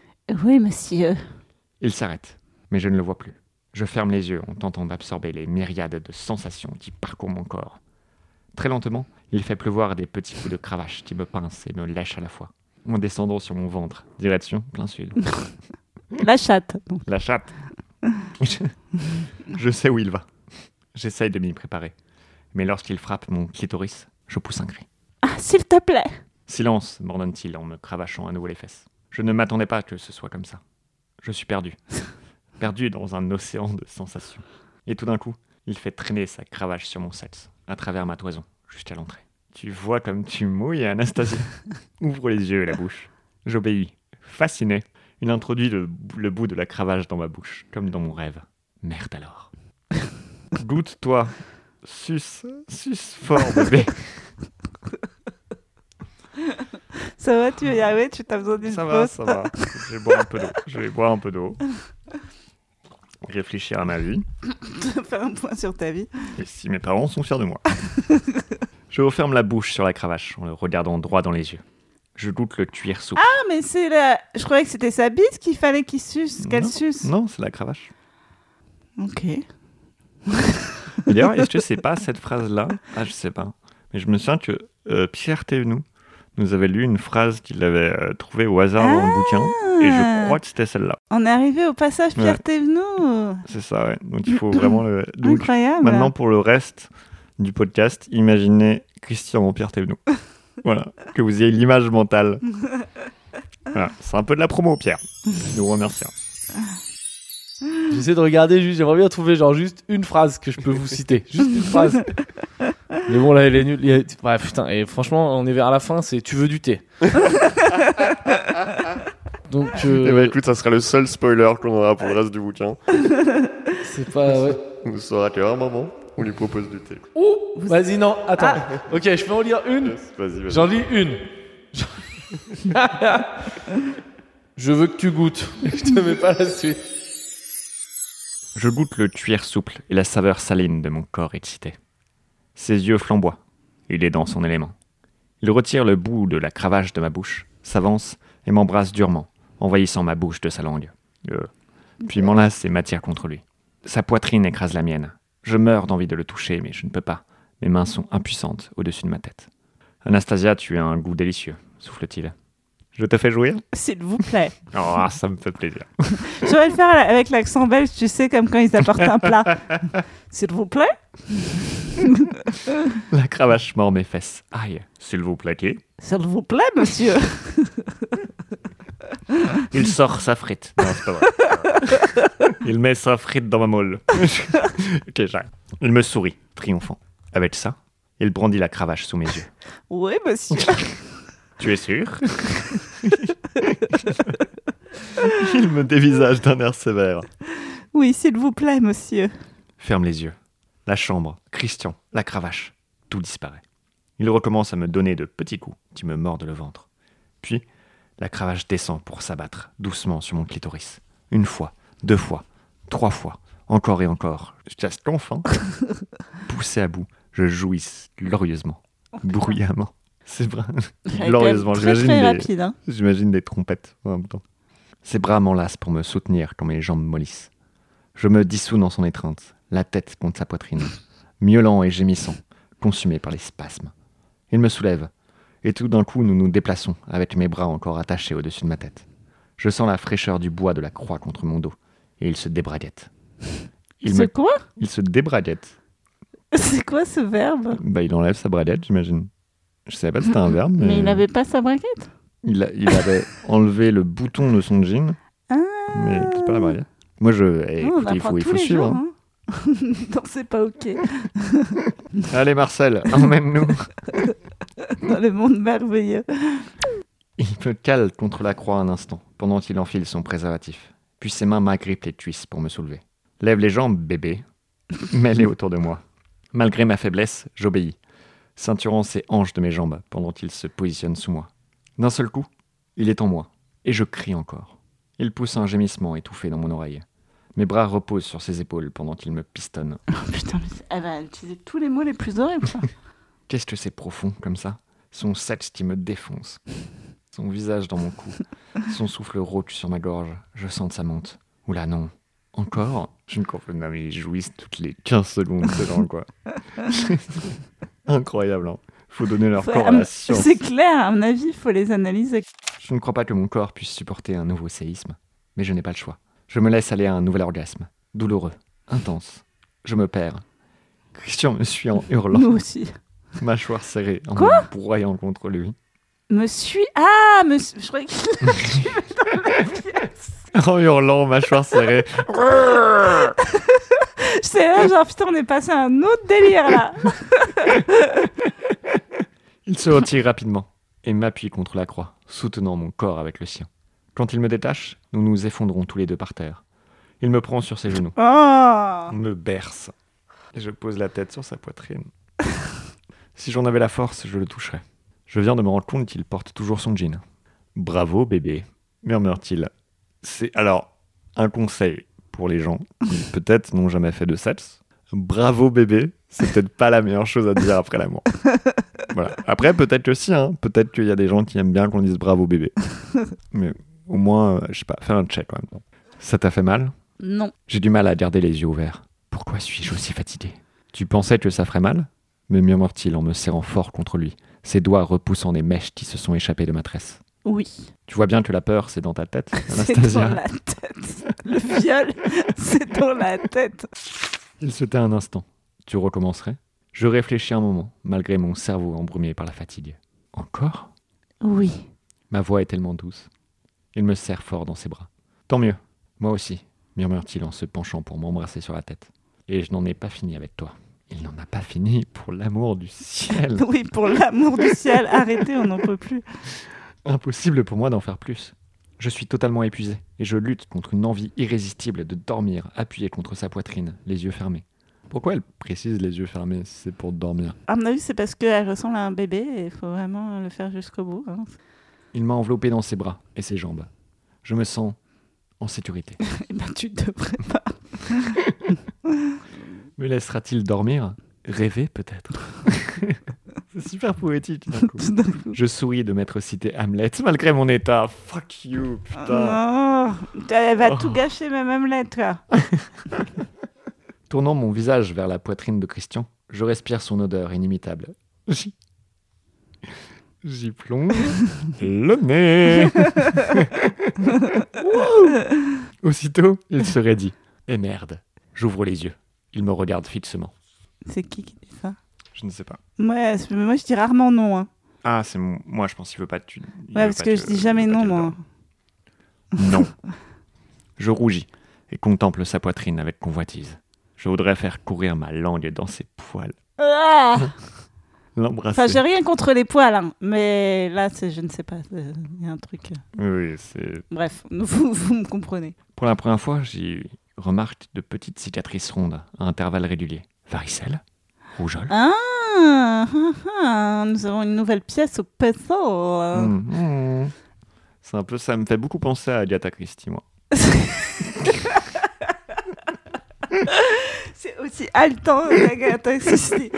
S1: oui, monsieur.
S2: Il s'arrête, mais je ne le vois plus. Je ferme les yeux en tentant d'absorber les myriades de sensations qui parcourent mon corps. Très lentement, il fait pleuvoir des petits coups de cravache qui me pincent et me lèchent à la fois. En descendant sur mon ventre, direction plein sud.
S1: La chatte. donc.
S2: La chatte. Je, je sais où il va. J'essaye de m'y préparer. Mais lorsqu'il frappe mon clitoris, je pousse un cri.
S1: Ah, s'il te plaît.
S2: Silence, m'ordonne-t-il en me cravachant à nouveau les fesses. Je ne m'attendais pas que ce soit comme ça. Je suis perdu. perdu dans un océan de sensations. Et tout d'un coup, il fait traîner sa cravache sur mon sexe, à travers ma toison, jusqu'à l'entrée. Tu vois comme tu mouilles, Anastasie. Ouvre les yeux et la bouche. J'obéis, fasciné. Il introduit le, le bout de la cravache dans ma bouche, comme dans mon rêve. Merde alors. Goûte-toi. Suce, suce fort, bébé.
S1: Ça va, tu vas y arriver, tu as besoin d'une
S2: Ça va, ça va. Je vais boire un peu d'eau. Je vais boire un peu d'eau. Réfléchir à ma vie.
S1: Faire un point sur ta vie.
S2: Et si mes parents sont fiers de moi. Je referme la bouche sur la cravache en le regardant droit dans les yeux. Je goûte le cuir souple.
S1: Ah, mais c'est la... Je croyais que c'était sa bite qu'il fallait qu'il suce, qu'elle
S2: Non,
S1: suce.
S2: Non, c'est la cravache.
S1: Ok.
S2: D'ailleurs, est-ce que c'est pas cette phrase-là? Ah, je sais pas. Mais je me souviens que euh, Pierre Thévenoud nous avait lu une phrase qu'il avait euh, trouvée au hasard dans le bouquin. Et je crois que c'était celle-là.
S1: On est arrivé au passage Pierre
S2: Ouais.
S1: Thévenoud.
S2: C'est ça, ouais. Donc il faut vraiment le. Donc,
S1: Incroyable.
S2: Maintenant, pour le reste du podcast, imaginez Christian Pierre Thévenoud. voilà, que vous ayez l'image mentale. Voilà, c'est un peu de la promo, Pierre. Je nous remercie.
S5: J'essaie de regarder juste, j'aimerais bien trouver genre juste une phrase que je peux vous citer. Juste une phrase. Mais bon, là, elle est nulle. Ouais, putain, et franchement, on est vers la fin, c'est tu veux du thé. Donc, euh,
S2: Eh ben, écoute, ça sera le seul spoiler qu'on aura pour le reste du bouquin.
S5: c'est pas. Ouais.
S2: On saura qu'à un moment, on lui propose du thé.
S5: Ouh Vas-y, non, attends. Ok, je peux en lire une
S2: Vas-y, vas-y.
S5: J'en lis une. je veux que tu goûtes. Je te mets pas la suite.
S2: Je goûte le cuir souple et la saveur saline de mon corps excité. Ses yeux flamboient. Il est dans son élément. Il retire le bout de la cravache de ma bouche, s'avance et m'embrasse durement, envahissant ma bouche de sa langue. Euh, puis m'enlace et m'attire contre lui. Sa poitrine écrase la mienne. Je meurs d'envie de le toucher, mais je ne peux pas. Mes mains sont impuissantes au-dessus de ma tête. Anastasia, tu as un goût délicieux, souffle-t-il. Je te fais jouir
S1: S'il vous plaît.
S2: Oh, ça me fait plaisir.
S1: Je vais le faire avec l'accent belge, tu sais, comme quand ils apportent un plat. S'il vous plaît.
S2: La cravache mord mes fesses. Aïe, s'il vous plaît, qui?
S1: S'il vous plaît, monsieur.
S2: Il sort sa frite. Non, c'est pas vrai. Il met sa frite dans ma molle. ok, j'arrête. Il me sourit, triomphant. Avec ça, il brandit la cravache sous mes yeux.
S1: Oui, monsieur.
S2: Tu es sûr? Il me dévisage d'un air sévère.
S1: Oui, s'il vous plaît, monsieur.
S2: Ferme les yeux. La chambre, Christian, la cravache, tout disparaît. Il recommence à me donner de petits coups qui me mordent le ventre. Puis, la cravache descend pour s'abattre doucement sur mon clitoris. Une fois, deux fois, trois fois, encore et encore, jusqu'à ce qu'enfin, poussé à bout, je jouisse glorieusement, bruyamment. C'est vrai. Glorieusement, j'imagine
S1: rapide. Hein.
S2: J'imagine des trompettes en même temps. Ses bras m'enlacent pour me soutenir quand mes jambes mollissent. Je me dissous dans son étreinte, la tête contre sa poitrine, miaulant et gémissant, consumé par les spasmes. Il me soulève, et tout d'un coup nous nous déplaçons, avec mes bras encore attachés au-dessus de ma tête. Je sens la fraîcheur du bois de la croix contre mon dos, et il se débraguette. Il,
S1: C'est
S2: me...
S1: quoi?
S2: il se débraguette.
S1: C'est quoi ce verbe?
S2: Bah, il enlève sa braguette, j'imagine. Je savais pas que c'était un verbe, mais,
S1: Mais il n'avait pas sa braquette
S2: il, a- il avait enlevé le bouton de son jean,
S1: Ah.
S2: mais c'est pas la braguette. Moi, je. eh,
S1: Oh,
S2: écoutez, il faut, il suivre.
S1: jours.
S2: hein.
S1: hein. non, c'est pas ok.
S2: Allez, Marcel, emmène-nous.
S1: Dans le monde merveilleux.
S2: Il me cale contre la croix un instant, pendant qu'il enfile son préservatif. Puis ses mains m'agrippent les cuisses pour me soulever. Lève les jambes, bébé. Mets-les autour de moi. Malgré ma faiblesse, j'obéis, ceinturant ses hanches de mes jambes pendant qu'il se positionne sous moi. D'un seul coup, il est en moi, et je crie encore. Il pousse un gémissement étouffé dans mon oreille. Mes bras reposent sur ses épaules pendant qu'il me pistonne.
S1: Oh, putain, mais elle va utiliser tous les mots les plus horribles. ça.
S2: Qu'est-ce que c'est profond comme ça? Son sexe qui me défonce. Son visage dans mon cou. Son souffle rauque sur ma gorge. Je sens que ça monte. Oula non. Encore? Je ne comprends pas. Mais ils jouissent toutes les 15 secondes dedans quoi. Incroyable. Hein. Faut donner leur
S1: Ouais,
S2: corps à
S1: à
S2: la science.
S1: C'est clair, à mon avis, il faut les analyser.
S2: Je ne crois pas que mon corps puisse supporter un nouveau séisme. Mais je n'ai pas le choix. Je me laisse aller à un nouvel orgasme. Douloureux. Intense. Je me perds. Christian me suit en hurlant.
S1: Nous aussi.
S2: mâchoire serrée, en
S1: Quoi?
S2: me broyant contre lui.
S1: Me suis. Ah, monsieur. Je croyais qu'il dans la pièce.
S2: En hurlant, mâchoire serrée.
S1: J'étais là, genre, putain, on est passé à un autre délire là.
S2: Il se retire rapidement et m'appuie contre la croix, soutenant mon corps avec le sien. Quand il me détache, nous nous effondrons tous les deux par terre. Il me prend sur ses genoux,
S1: Oh.
S2: me berce, et je pose la tête sur sa poitrine. si j'en avais la force, je le toucherais. Je viens de me rendre compte qu'il porte toujours son jean. Bravo, bébé, murmure-t-il. C'est alors un conseil pour les gens qui peut-être n'ont jamais fait de sexe. Bravo, bébé, c'est peut-être pas la meilleure chose à dire après l'amour. Voilà. Après, peut-être que si, hein. peut-être qu'il y a des gens qui aiment bien qu'on dise bravo, bébé. Mais au moins, euh, je sais pas, fais un check quand même. Ça t'a fait mal?
S1: Non.
S2: J'ai du mal à garder les yeux ouverts. Pourquoi suis-je aussi fatigué? Tu pensais que ça ferait mal? Me murmure-t-il en me serrant fort contre lui, ses doigts repoussant des mèches qui se sont échappées de ma tresse.
S1: Oui.
S2: Tu vois bien que la peur, c'est dans ta tête,
S1: C'est dans la tête. Le viol, c'est dans la tête.
S2: Il se tait un instant. Tu recommencerais? Je réfléchis un moment, malgré mon cerveau embrumé par la fatigue. Encore?
S1: Oui.
S2: Ma voix est tellement douce. Il me serre fort dans ses bras. Tant mieux, moi aussi, murmure-t-il en se penchant pour m'embrasser sur la tête. Et je n'en ai pas fini avec toi. Il n'en a pas fini, pour l'amour du ciel.
S1: Oui, pour l'amour du ciel, arrêtez, on n'en peut plus.
S2: Impossible pour moi d'en faire plus. Je suis totalement épuisé et je lutte contre une envie irrésistible de dormir appuyé contre sa poitrine, les yeux fermés. Pourquoi elle précise les yeux fermés? Si c'est pour dormir
S1: À mon avis, c'est parce qu'elle ressemble à un bébé et il faut vraiment le faire jusqu'au bout. hein.
S2: Il m'a enveloppé dans ses bras et ses jambes. Je me sens en sécurité.
S1: Eh ben, tu devrais pas.
S2: Me laissera-t-il dormir? Rêver peut-être C'est super poétique. Je souris de m'être cité Hamlet malgré mon état. Fuck you, putain.
S1: Non, elle va
S2: Oh.
S1: tout gâcher, même Hamlet, là.
S2: Tournant mon visage vers la poitrine de Christian, je respire son odeur inimitable. J'y, J'y plonge le nez. Aussitôt, il se raidit. Et merde, j'ouvre les yeux. Il me regarde fixement.
S1: C'est qui qui dit ça?
S2: Je ne sais pas.
S1: Ouais, moi je dis rarement non. hein.
S2: Ah, c'est moi, je pense qu'il veut pas que tu. il
S1: Ouais, parce
S2: pas
S1: que je dis jamais non,
S2: que
S1: moi.
S2: Non. Je rougis et contemple sa poitrine avec convoitise. Je voudrais faire courir ma langue dans ses poils.
S1: Ah
S2: L'embrasser.
S1: enfin, j'ai rien contre les poils, hein, mais là, c'est, je ne sais pas, il y a un truc. euh,
S2: Oui, c'est.
S1: Bref, vous, vous me comprenez.
S2: Pour la première fois, j'y remarque de petites cicatrices rondes à intervalles réguliers. Varicelle? Rougeole
S1: Ah, ah, ah, nous avons une nouvelle pièce au puzzle.
S2: Mmh, mmh. C'est un peu, ça me fait beaucoup penser à Agatha Christie, moi.
S1: C'est aussi haletant d'Agatha Christie.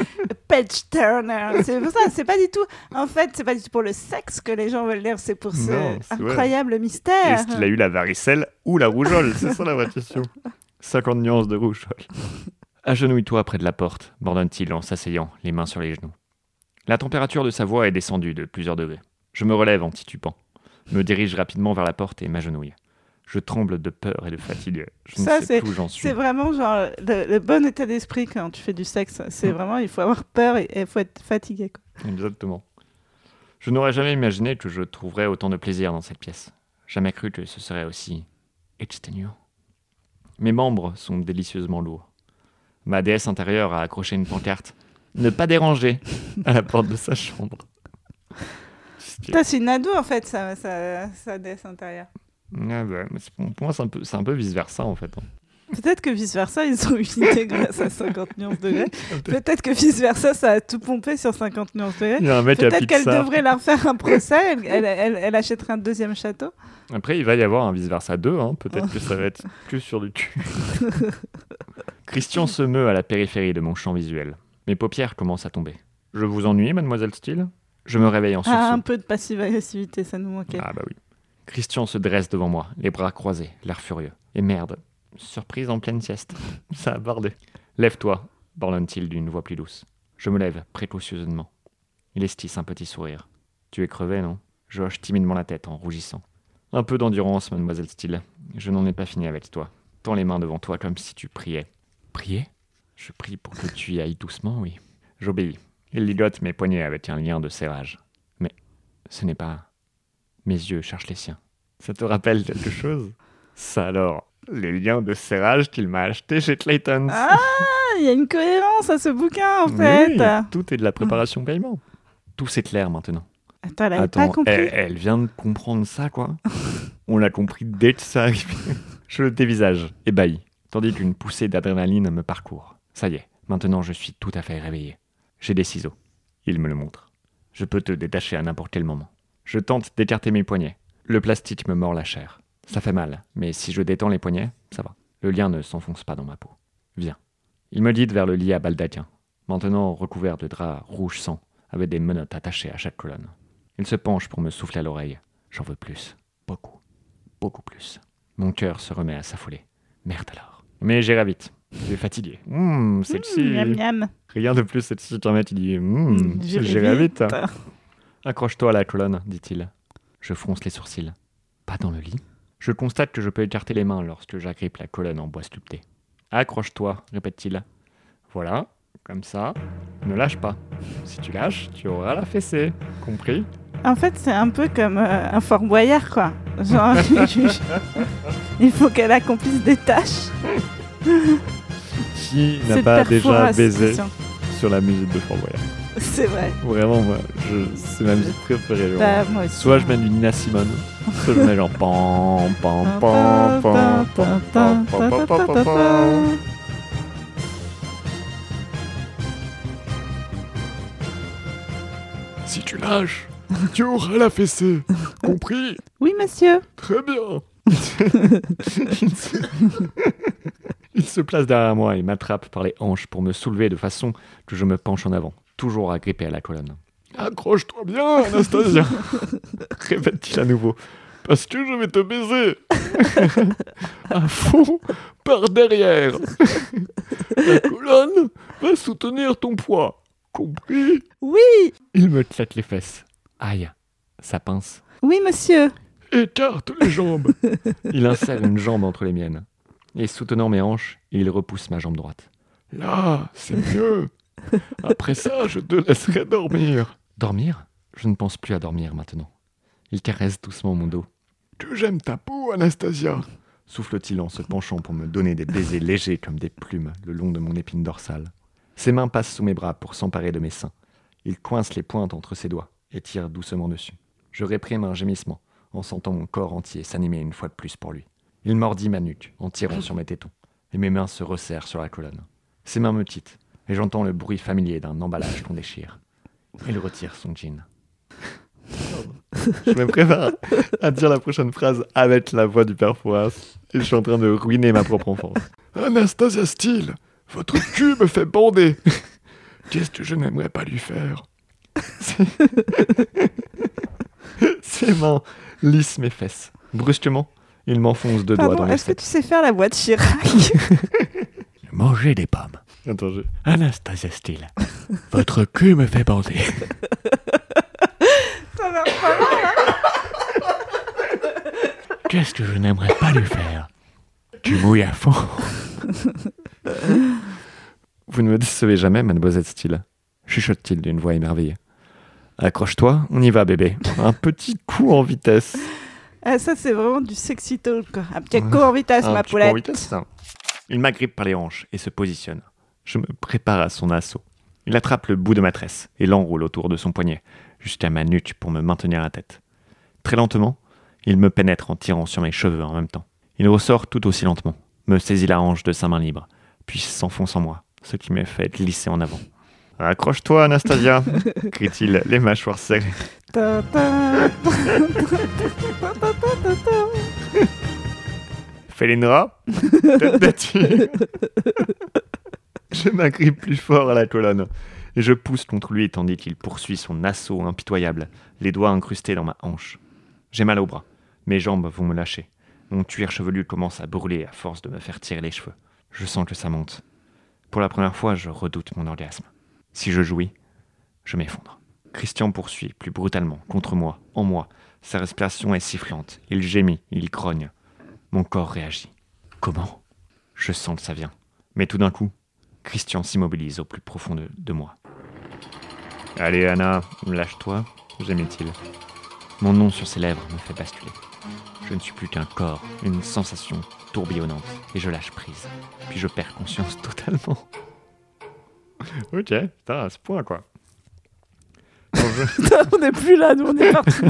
S1: Page Turner. C'est pour ça, c'est pas du tout. En fait, c'est pas du tout pour le sexe que les gens veulent lire, c'est pour ce
S2: Non, c'est vrai.
S1: incroyable mystère.
S2: Est-ce qu'il a eu la varicelle ou la rougeole? C'est ça la vraie question. 50 nuances de rougeole. Agenouille-toi près de la porte, bordonne-t-il en s'asseyant, les mains sur les genoux. La température de sa voix est descendue de plusieurs degrés. Je me relève en titubant, me dirige rapidement vers la porte et m'agenouille. Je tremble de peur et de fatigue. Je
S1: Ça,
S2: ne sais
S1: c'est-
S2: plus où j'en suis.
S1: C'est vraiment genre le, le bon état d'esprit quand tu fais du sexe. C'est
S2: Mm.
S1: vraiment, il faut avoir peur et il faut être fatigué. quoi.
S2: Exactement. Je n'aurais jamais imaginé que je trouverais autant de plaisir dans cette pièce. Jamais cru que ce serait aussi exténuant. Mes membres sont délicieusement lourds. Ma déesse intérieure a accroché une pancarte Ne pas déranger à la porte de sa chambre.
S1: Putain, c'est une ado en fait, ça, ça, ça déesse intérieure.
S2: Ah bah, pour moi, c'est un peu, c'est un peu vice-versa en fait.
S1: Peut-être que vice versa, ils ont une idée grâce à 50 nuances degrés. Peut-être que vice versa, ça a tout pompé sur 50 nuances degrés. Peut-être qu'elle devrait leur faire un procès. Elle, elle, elle- elle achèterait un deuxième château.
S2: Après, il va y avoir un vice-versa 2. hein. Peut-être que ça va être plus sur du cul. Christian se meut à la périphérie de mon champ visuel. Mes paupières commencent à tomber. Je vous ennuie, mademoiselle Steele? Je me réveille en sursaut.
S1: Ah, un peu de passive agressivité, ça nous manquait.
S2: Ah bah oui. Christian se dresse devant moi, les bras croisés, l'air furieux. Et merde, surprise en pleine sieste. Ça a bardé. Lève-toi, borlonne-t-il d'une voix plus douce. Je me lève, précautionneusement. Il esquisse un petit sourire. Tu es crevé, non? Je hoche timidement la tête en rougissant. Un peu d'endurance, mademoiselle Steele. Je n'en ai pas fini avec toi. Tends les mains devant toi comme si tu priais. Prier Je prie pour que tu y ailles doucement, oui. J'obéis. Il ligote mes poignets avec un lien de serrage. Mais ce n'est pas mes yeux cherchent les siens. Ça te rappelle quelque chose? Ça alors, les liens de serrage qu'il m'a acheté chez Clayton.
S1: Ah, il y a une cohérence à ce bouquin en
S2: Oui,
S1: fait.
S2: tout est de la préparation paiement. Tout s'éclaire maintenant.
S1: Attends, elle
S2: Attends,
S1: pas compris.
S2: elle, elle vient de comprendre ça, quoi. On l'a compris dès que ça arrive. Je le dévisage, ébahi, tandis qu'une poussée d'adrénaline me parcourt. Ça y est, maintenant je suis tout à fait réveillé. J'ai des ciseaux. Il me le montre. Je peux te détacher à n'importe quel moment. Je tente d'écarter mes poignets. Le plastique me mord la chair. Ça fait mal, mais si je détends les poignets, ça va. Le lien ne s'enfonce pas dans ma peau. Viens. Il me guide vers le lit à baldaquin, maintenant recouvert de draps rouge sang, avec des menottes attachées à chaque colonne. Il se penche pour me souffler à l'oreille. J'en veux plus. Beaucoup. Beaucoup plus. Mon cœur se remet à s'affoler. Merde alors. Mais j'irai vite. Je suis fatigué. Sexy.
S1: Mmh, miam, miam.
S2: Rien de plus qui dit Hum,
S1: Mmh, j'irai
S2: j'irai vite.
S1: vite.
S2: Accroche-toi à la colonne, dit-il. Je fronce les sourcils. Pas dans le lit Je constate que je peux écarter les mains lorsque j'agrippe la colonne en bois sculpté. Accroche-toi, répète-t-il. Voilà, comme ça. Ne lâche pas. Si tu lâches, tu auras la fessée. Compris?
S1: En fait, c'est un peu comme euh, un Fort Boyard, quoi. Genre, il faut qu'elle accomplisse des tâches.
S2: Qui n'a pas déjà baisé sur la musique de Fort Boyard?
S1: C'est vrai.
S2: Vraiment, moi, je... c'est ma musique préférée.
S1: Bah, moi aussi.
S2: Soit je mets du Nina Simone, soit je mets genre pam pam pam pam pam pam pam pam pam pam. Si tu lâches, tu auras la fessée. Compris?
S1: Oui, monsieur.
S2: Très bien. Il se... Il se place derrière moi et m'attrape par les hanches pour me soulever de façon que je me penche en avant, toujours agrippé à la colonne. Accroche-toi bien, Anastasia répète-t-il à nouveau. Parce que je vais te baiser à fond par derrière. La colonne va soutenir ton poids. Compris?
S1: Oui.
S2: Il me claque les fesses. Aïe, ça pince.
S1: Oui, monsieur.
S2: Écarte les jambes Il insère une jambe entre les miennes. Et soutenant mes hanches, il repousse ma jambe droite. Là, c'est mieux Après ça, je te laisserai dormir. Dormir? Je ne pense plus à dormir maintenant. Il caresse doucement mon dos. Que j'aime ta peau, Anastasia souffle-t-il en se penchant pour me donner des baisers légers comme des plumes le long de mon épine dorsale. Ses mains passent sous mes bras pour s'emparer de mes seins. Il coince les pointes entre ses doigts et tire doucement dessus. Je réprime un gémissement en sentant mon corps entier s'animer une fois de plus pour lui. Il mordit ma nuque en tirant sur mes tétons et mes mains se resserrent sur la colonne. Ses mains me titent et j'entends le bruit familier d'un emballage qu'on déchire. Il retire son jean. Je me prépare à dire la prochaine phrase avec la voix du père Fouras et je suis en train de ruiner ma propre enfance. Anastasia Steele, votre cul me fait bander. Qu'est-ce que je n'aimerais pas lui faire? Ses- mains lissent mes fesses. Brusquement, il m'enfonce deux doigts dans les
S1: est-ce que tu sais faire la voix de Chirac?
S2: Manger des pommes. Attends, je... Anastasia Steele, votre cul me fait bander.
S1: Ça marche pas mal.
S2: Qu'est-ce que je n'aimerais pas lui faire? Tu mouilles à fond. Vous ne me décevez jamais, mademoiselle Steele, chuchote-t-il d'une voix émerveillée. Accroche-toi, on y va, bébé. Un petit coup en vitesse.
S1: Ah, ça, c'est vraiment du sexy talk. quoi. Un petit coup en vitesse,
S2: Un
S1: ma
S2: petit coup en
S1: poulette.
S2: vitesse, ça. Il m'agrippe par les hanches et se positionne. Je me prépare à son assaut. Il attrape le bout de ma tresse et l'enroule autour de son poignet, jusqu'à ma nuque pour me maintenir la tête. Très lentement, il me pénètre en tirant sur mes cheveux en même temps. Il ressort tout aussi lentement, me saisit la hanche de sa main libre, puis s'enfonce en moi, ce qui me fait glisser en avant. Accroche-toi, Anastasia crie-t-il, les mâchoires serrées. Je m'agrippe plus fort à la colonne et je pousse contre lui tandis qu'il poursuit son assaut impitoyable, les doigts incrustés dans ma hanche. J'ai mal au bras, mes jambes vont me lâcher. Mon cuir chevelu commence à brûler à force de me faire tirer les cheveux. Je sens que ça monte. Pour la première fois, je redoute mon orgasme. Si je jouis, je m'effondre. Christian poursuit plus brutalement, contre moi, en moi. Sa respiration est sifflante. Il gémit, il grogne. Mon corps réagit. Comment? Je sens que ça vient. Mais tout d'un coup, Christian s'immobilise au plus profond de, de moi. Allez, Anna, lâche-toi, gémit-il. Mon nom sur ses lèvres me fait basculer. Je ne suis plus qu'un corps, une sensation tourbillonnante, et je lâche prise. Puis je perds conscience totalement. ok, putain, à ce point, quoi.
S1: On n'est plus là, nous, on est partis.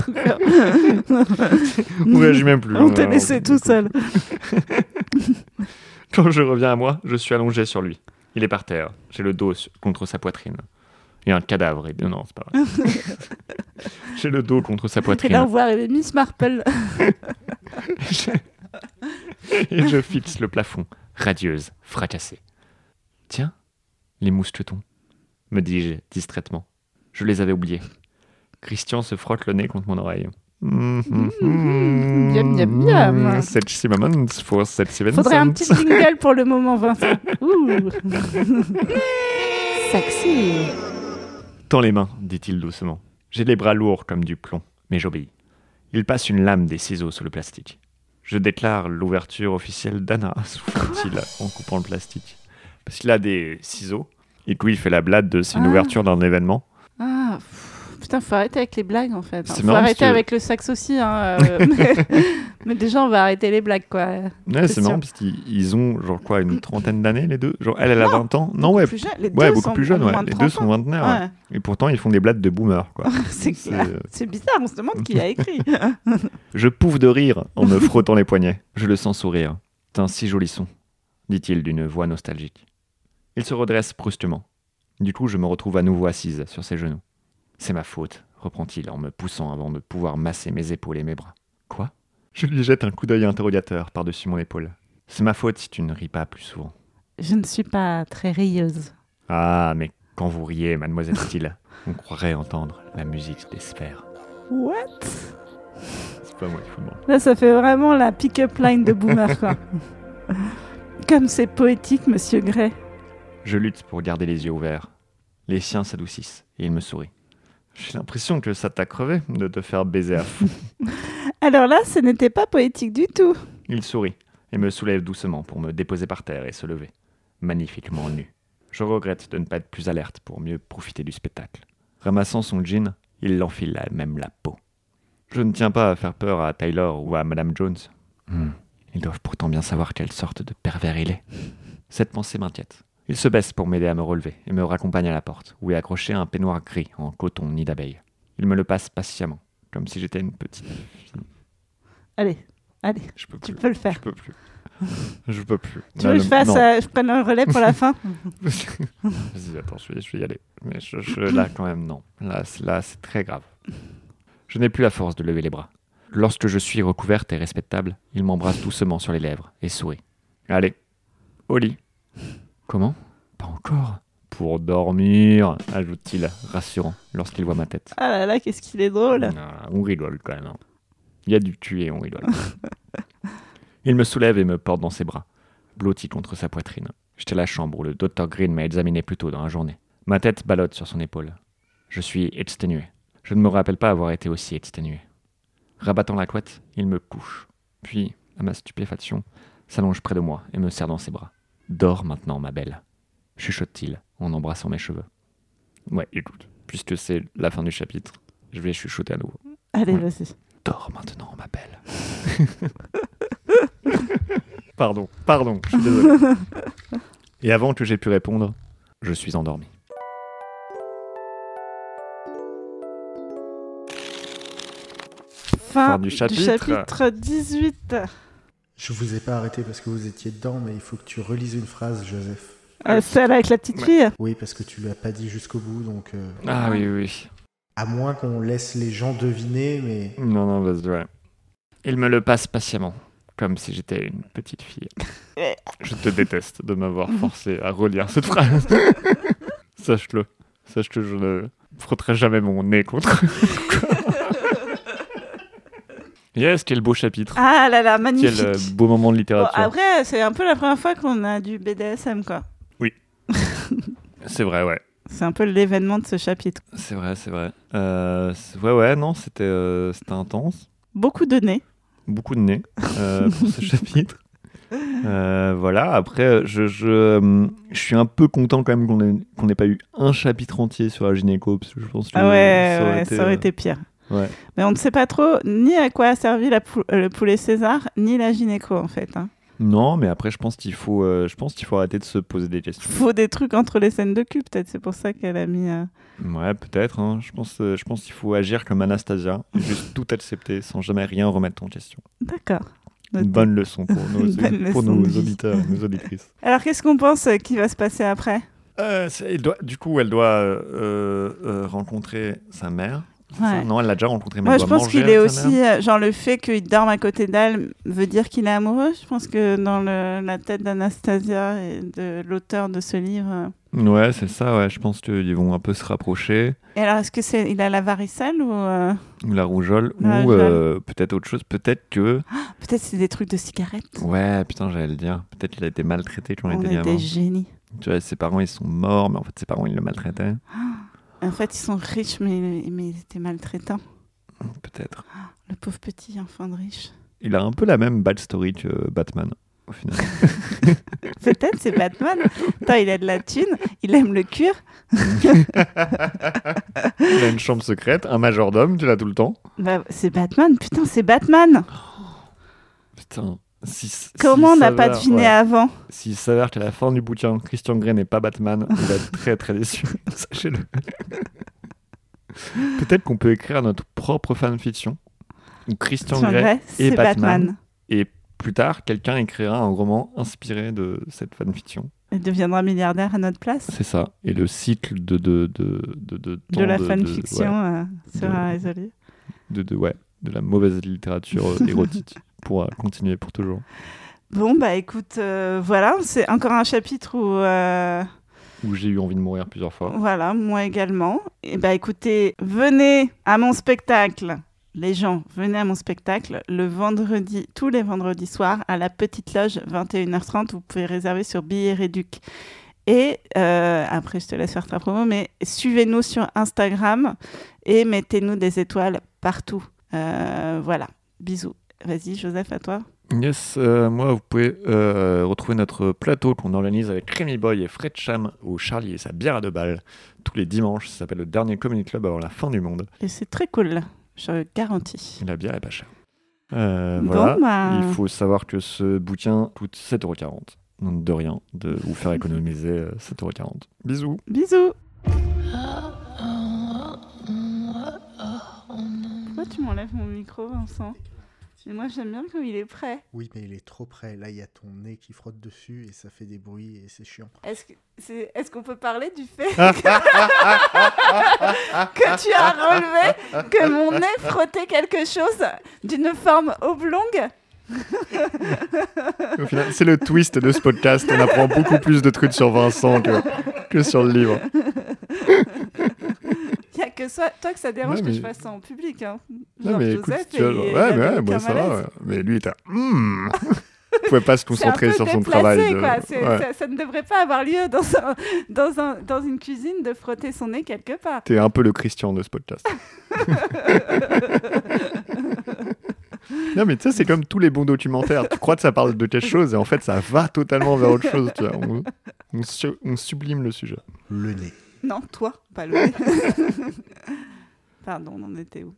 S2: On réagit même plus.
S1: On t'a
S2: euh,
S1: laissé tout seul.
S2: Quand je reviens à moi, je suis allongé sur lui. Il est par terre. J'ai le dos contre sa poitrine. Il y a un cadavre. Et... Non, c'est pas vrai. J'ai le dos contre sa
S1: Et
S2: poitrine.
S1: là, on voit arriver Miss Marple.
S2: Et je fixe le plafond, radieuse, fracassée. Tiens, les mousquetons, me dis-je distraitement. Je les avais oubliés. Christian se frotte le nez contre mon oreille.
S1: Miam, miam, miam.
S2: Sexy moments for sexy Vincent.
S1: Faudrait un petit jingle pour le moment, Vincent. Sexy.
S2: Tends les mains, dit-il doucement. J'ai les bras lourds comme du plomb, mais j'obéis. Il passe une lame des ciseaux sous le plastique. Je déclare l'ouverture officielle d'Anna, souffle-t-il en coupant le plastique. Parce qu'il a des ciseaux, et puis il fait la blade de c'est une
S1: Ah.
S2: ouverture d'un événement.
S1: Putain, faut arrêter avec les blagues en fait. hein. Faut arrêter
S2: que-
S1: avec le sax aussi. Hein, euh, mais... mais déjà, on va arrêter les blagues quoi.
S2: Ouais,
S1: C'est
S2: marrant parce qu'ils ils ont genre quoi, une trentaine d'années les deux? Genre elle, elle a 20 ans? Non, ouais,
S1: Plus jeune- Les
S2: ouais
S1: deux
S2: beaucoup
S1: sont-
S2: plus jeunes, ouais. Les
S1: 30
S2: deux sont vingtenaires. ouais.
S1: Ouais.
S2: Et pourtant, ils font des blagues de boomer, quoi.
S1: C'est
S2: C'est-
S1: bizarre, on se demande qui a écrit.
S2: Je pouffe de rire en me frottant les poignets. Je le sens sourire. C'est un si joli son, dit-il d'une voix nostalgique. Il se redresse brusquement. Du coup, je me retrouve à nouveau assise sur ses genoux. C'est ma faute, reprend-il en me poussant avant de pouvoir masser mes épaules et mes bras. Quoi? Je lui jette un coup d'œil interrogateur par-dessus mon épaule. C'est ma faute si tu ne ris pas plus souvent.
S1: Je ne suis pas très rieuse.
S2: Ah, mais quand vous riez, mademoiselle Steele, on croirait entendre la musique des sphères.
S1: What?
S2: C'est pas moi qui faut le demander.
S1: Là, ça fait vraiment la pick-up line de Boomer, quoi. Comme c'est poétique, monsieur Gray.
S2: Je lutte pour garder les yeux ouverts. Les siens s'adoucissent et il me sourit. J'ai l'impression que ça t'a crevé de te faire baiser à fond.
S1: Alors là, ce n'était pas poétique du tout.
S2: Il sourit et me soulève doucement pour me déposer par terre et se lever, magnifiquement nu. Je regrette de ne pas être plus alerte pour mieux profiter du spectacle. Ramassant son jean, il l'enfile à même la peau. Je ne tiens pas à faire peur à Tyler ou à Madame Jones. Hmm. Ils doivent pourtant bien savoir quelle sorte de pervers il est. Cette pensée m'inquiète. Il se baisse pour m'aider à me relever et me raccompagne à la porte, où est accroché un peignoir gris en coton nid d'abeille. Il me le passe patiemment, comme si j'étais une petite fille.
S1: Allez, allez,
S2: Je peux
S1: tu
S2: plus.
S1: peux le faire.
S2: Je peux plus. Je peux plus.
S1: Tu veux que je fasse, euh, je prenne le relais pour la fin
S2: Vas-y, attends, je vais, je vais y aller. Mais je, je- là, quand même, non. Là, là, c'est très grave. Je n'ai plus la force de lever les bras. Lorsque je suis recouverte et respectable, il m'embrasse doucement sur les lèvres et sourit. Allez, au lit. Comment Pas encore Pour dormir, ajoute-t-il, rassurant, lorsqu'il voit ma tête.
S1: Ah là là, qu'est-ce qu'il est drôle.
S2: Ah, on rigole quand même. hein. Il y a du et on rigole. Il me soulève et me porte dans ses bras, blotti contre sa poitrine. J'étais à la chambre où le docteur Green m'a examiné plus tôt dans la journée. Ma tête ballotte sur son épaule. Je suis exténué. Je ne me rappelle pas avoir été aussi exténué. Rabattant la couette, il me couche. Puis, à ma stupéfaction, s'allonge près de moi et me serre dans ses bras. Dors maintenant, ma belle, chuchote-t-il en embrassant mes cheveux. Ouais, écoute, puisque c'est la fin du chapitre, je vais chuchoter à nouveau.
S1: Allez,
S2: Ouais.
S1: vas-y.
S2: Dors maintenant, ma belle. pardon, pardon, je suis désolé. Et avant que j'aie pu répondre, je suis endormi.
S1: Fin,
S2: Fin du chapitre.
S1: chapitre 18.
S4: Je vous ai pas arrêté parce que vous étiez dedans, mais il faut que tu relises une phrase, Joseph.
S1: Euh, celle avec la petite fille?
S4: Oui, parce que tu l'as pas dit jusqu'au bout, donc. euh,
S2: Ah oui, oui, oui.
S4: À moins qu'on laisse les gens deviner, mais.
S2: Non, non, vas-y, ouais. Il me le passe patiemment, comme si j'étais une petite fille. Je te déteste de m'avoir forcé à relire cette phrase. Sache-le. Sache que je ne frotterai jamais mon nez contre. yes, quel beau chapitre.
S1: Ah là là,
S2: Quel
S1: magnifique.
S2: euh, beau moment de
S1: Bon,
S2: littérature.
S1: après, c'est un peu la première fois qu'on a du BDSM, quoi.
S2: C'est vrai, ouais.
S1: C'est un peu l'événement de ce chapitre.
S2: C'est vrai, c'est vrai. Euh, ouais, ouais, non, c'était euh, intense.
S1: Beaucoup de nez.
S2: Beaucoup de nez euh, pour ce chapitre. Voilà, après, je, je, je suis un peu content quand même qu'on ait- qu'on n'ait pas eu un chapitre entier sur la gynéco, parce que je pense que
S1: Ah ouais,
S2: ça aurait
S1: ouais,
S2: été,
S1: ça aurait été pire.
S2: Ouais.
S1: Mais on ne sait pas trop ni à quoi a servi la pou- euh, le poulet César, ni la gynéco, en fait. hein.
S2: Non, mais après, je pense qu'il faut, euh, je pense qu'il faut arrêter de se poser des questions.
S1: Faut des trucs entre les scènes de cul, peut-être. C'est pour ça qu'elle a mis... euh,
S2: Ouais, peut-être. hein. Je pense, euh, je pense qu'il faut agir comme Anastasia, juste tout accepter sans jamais rien remettre en question.
S1: D'accord.
S2: Une bonne leçon pour nos, pour nos auditeurs et nos auditrices.
S1: Alors, qu'est-ce qu'on pense qui va se passer après?
S2: Euh, doit- du coup, elle doit euh, euh, rencontrer sa mère.
S1: Ouais.
S2: Non, elle l'a déjà rencontrée, mais
S1: Moi, je pense qu'il est aussi...
S2: mère.
S1: euh, genre, le fait qu'il dorme à côté d'elle veut dire qu'il est amoureux. Je pense que dans le- la tête d'Anastasia et de l'auteur de ce livre... euh,
S2: Ouais, c'est ça, ouais. Je pense qu'ils vont un peu se rapprocher.
S1: Et alors, est-ce que c'est il a la varicelle ou euh,
S2: la rougeole.
S1: La
S2: ou euh, peut-être autre chose. Peut-être que.
S1: peut-être c'est des trucs de cigarettes
S2: Ouais, putain, j'allais le dire. Peut-être qu'il a été maltraité quand il était gamin.
S1: des génies.
S2: Tu vois, ses parents, ils sont morts, mais en fait, ses parents, ils le maltraitaient.
S1: En fait, ils sont riches, mais, mais ils étaient maltraitants.
S2: Peut-être.
S1: Le pauvre petit enfant de riche.
S2: Il a un peu la même backstory que Batman, au final.
S1: Peut-être c'est Batman. Attends, il a de la thune, il aime le cuir.
S2: il a une chambre secrète, un majordome, tu l'as tout le temps.
S1: Bah, c'est Batman, putain, c'est Batman.
S2: Putain. Si,
S1: Comment on n'a pas deviné
S2: ouais.
S1: avant
S2: S'il s'avère qu'à la fin du bouquin, Christian Grey n'est pas Batman, il va être très très déçu. Sachez-le. Peut-être qu'on peut écrire notre propre fanfiction où Christian Grey
S1: Grey,
S2: et
S1: c'est
S2: Batman.
S1: Batman.
S2: et plus tard, quelqu'un écrira un roman inspiré de cette fanfiction.
S1: Il deviendra milliardaire à notre place.
S2: C'est ça. Et le cycle de de de de de,
S1: De la fanfiction
S2: ouais,
S1: euh, sera
S2: De-
S1: résolu.
S2: de, de ouais de la mauvaise littérature euh, érotique pour continuer pour toujours.
S1: Bon, bah écoute, euh, voilà, c'est encore un chapitre où. euh,
S2: Où j'ai eu envie de mourir plusieurs fois.
S1: Voilà, moi également. Et bah écoutez, venez à mon spectacle. Les gens, venez à mon spectacle le vendredi, tous les vendredis soirs, à la Petite Loge, 21h30. Vous pouvez réserver sur Billets Réduc. Et euh, après, je te laisse faire ta promo, mais suivez-nous sur Instagram et mettez-nous des étoiles partout. Voilà, bisous. Vas-y, Joseph, à toi.
S2: Yes, euh, moi, vous pouvez euh, retrouver notre plateau qu'on organise avec Rémi Boy et Fred Cham au Charlie et sa bière à deux balles tous les dimanches. Ça s'appelle le dernier Comedy Club avant la fin du monde.
S1: Et c'est très cool. je garantis.
S2: La bière est pas chère. Euh,
S1: Bon,
S2: voilà.
S1: bah.
S2: Il faut savoir que ce bouquin coûte 7,40€. Donc de rien, de vous faire économiser euh, 7,40€. Bisous.
S1: Bisous. Pourquoi tu m'enlèves mon micro, Vincent? Mais moi, j'aime bien quand il est prêt.
S4: Oui, mais il est trop près. Là, il y a ton nez qui frotte dessus et ça fait des bruits et c'est chiant.
S1: Est-ce que c'est est-ce qu'on peut parler du fait que tu as relevé que mon nez frottait quelque chose d'une forme oblongue?
S2: Au final, c'est le twist de ce podcast. On apprend beaucoup plus de trucs sur Vincent que, que sur le livre.
S1: Que ça, toi que ça dérange
S2: Ouais,
S1: que je fasse ça en public. Hein.
S2: Non, mais écoute,
S1: Joseph,
S2: tu as- ouais, mais ouais, bah, ça va. Mais lui, il était. Hmm. Il pouvait pas se concentrer sur son travail. de-
S1: quoi. C'est-
S2: Ouais.
S1: ça, ça ne devrait pas avoir lieu dans, un, dans, un, dans une cuisine de frotter son nez quelque part.
S2: T'es un peu le Christian de ce podcast. non, mais tu sais, c'est comme tous les bons documentaires. Tu crois que ça parle de quelque chose et en fait, ça va totalement vers autre chose. Tu vois. On, on su- on sublime le sujet.
S4: Le nez.
S1: Non, toi, pas le. Pardon, on en était où?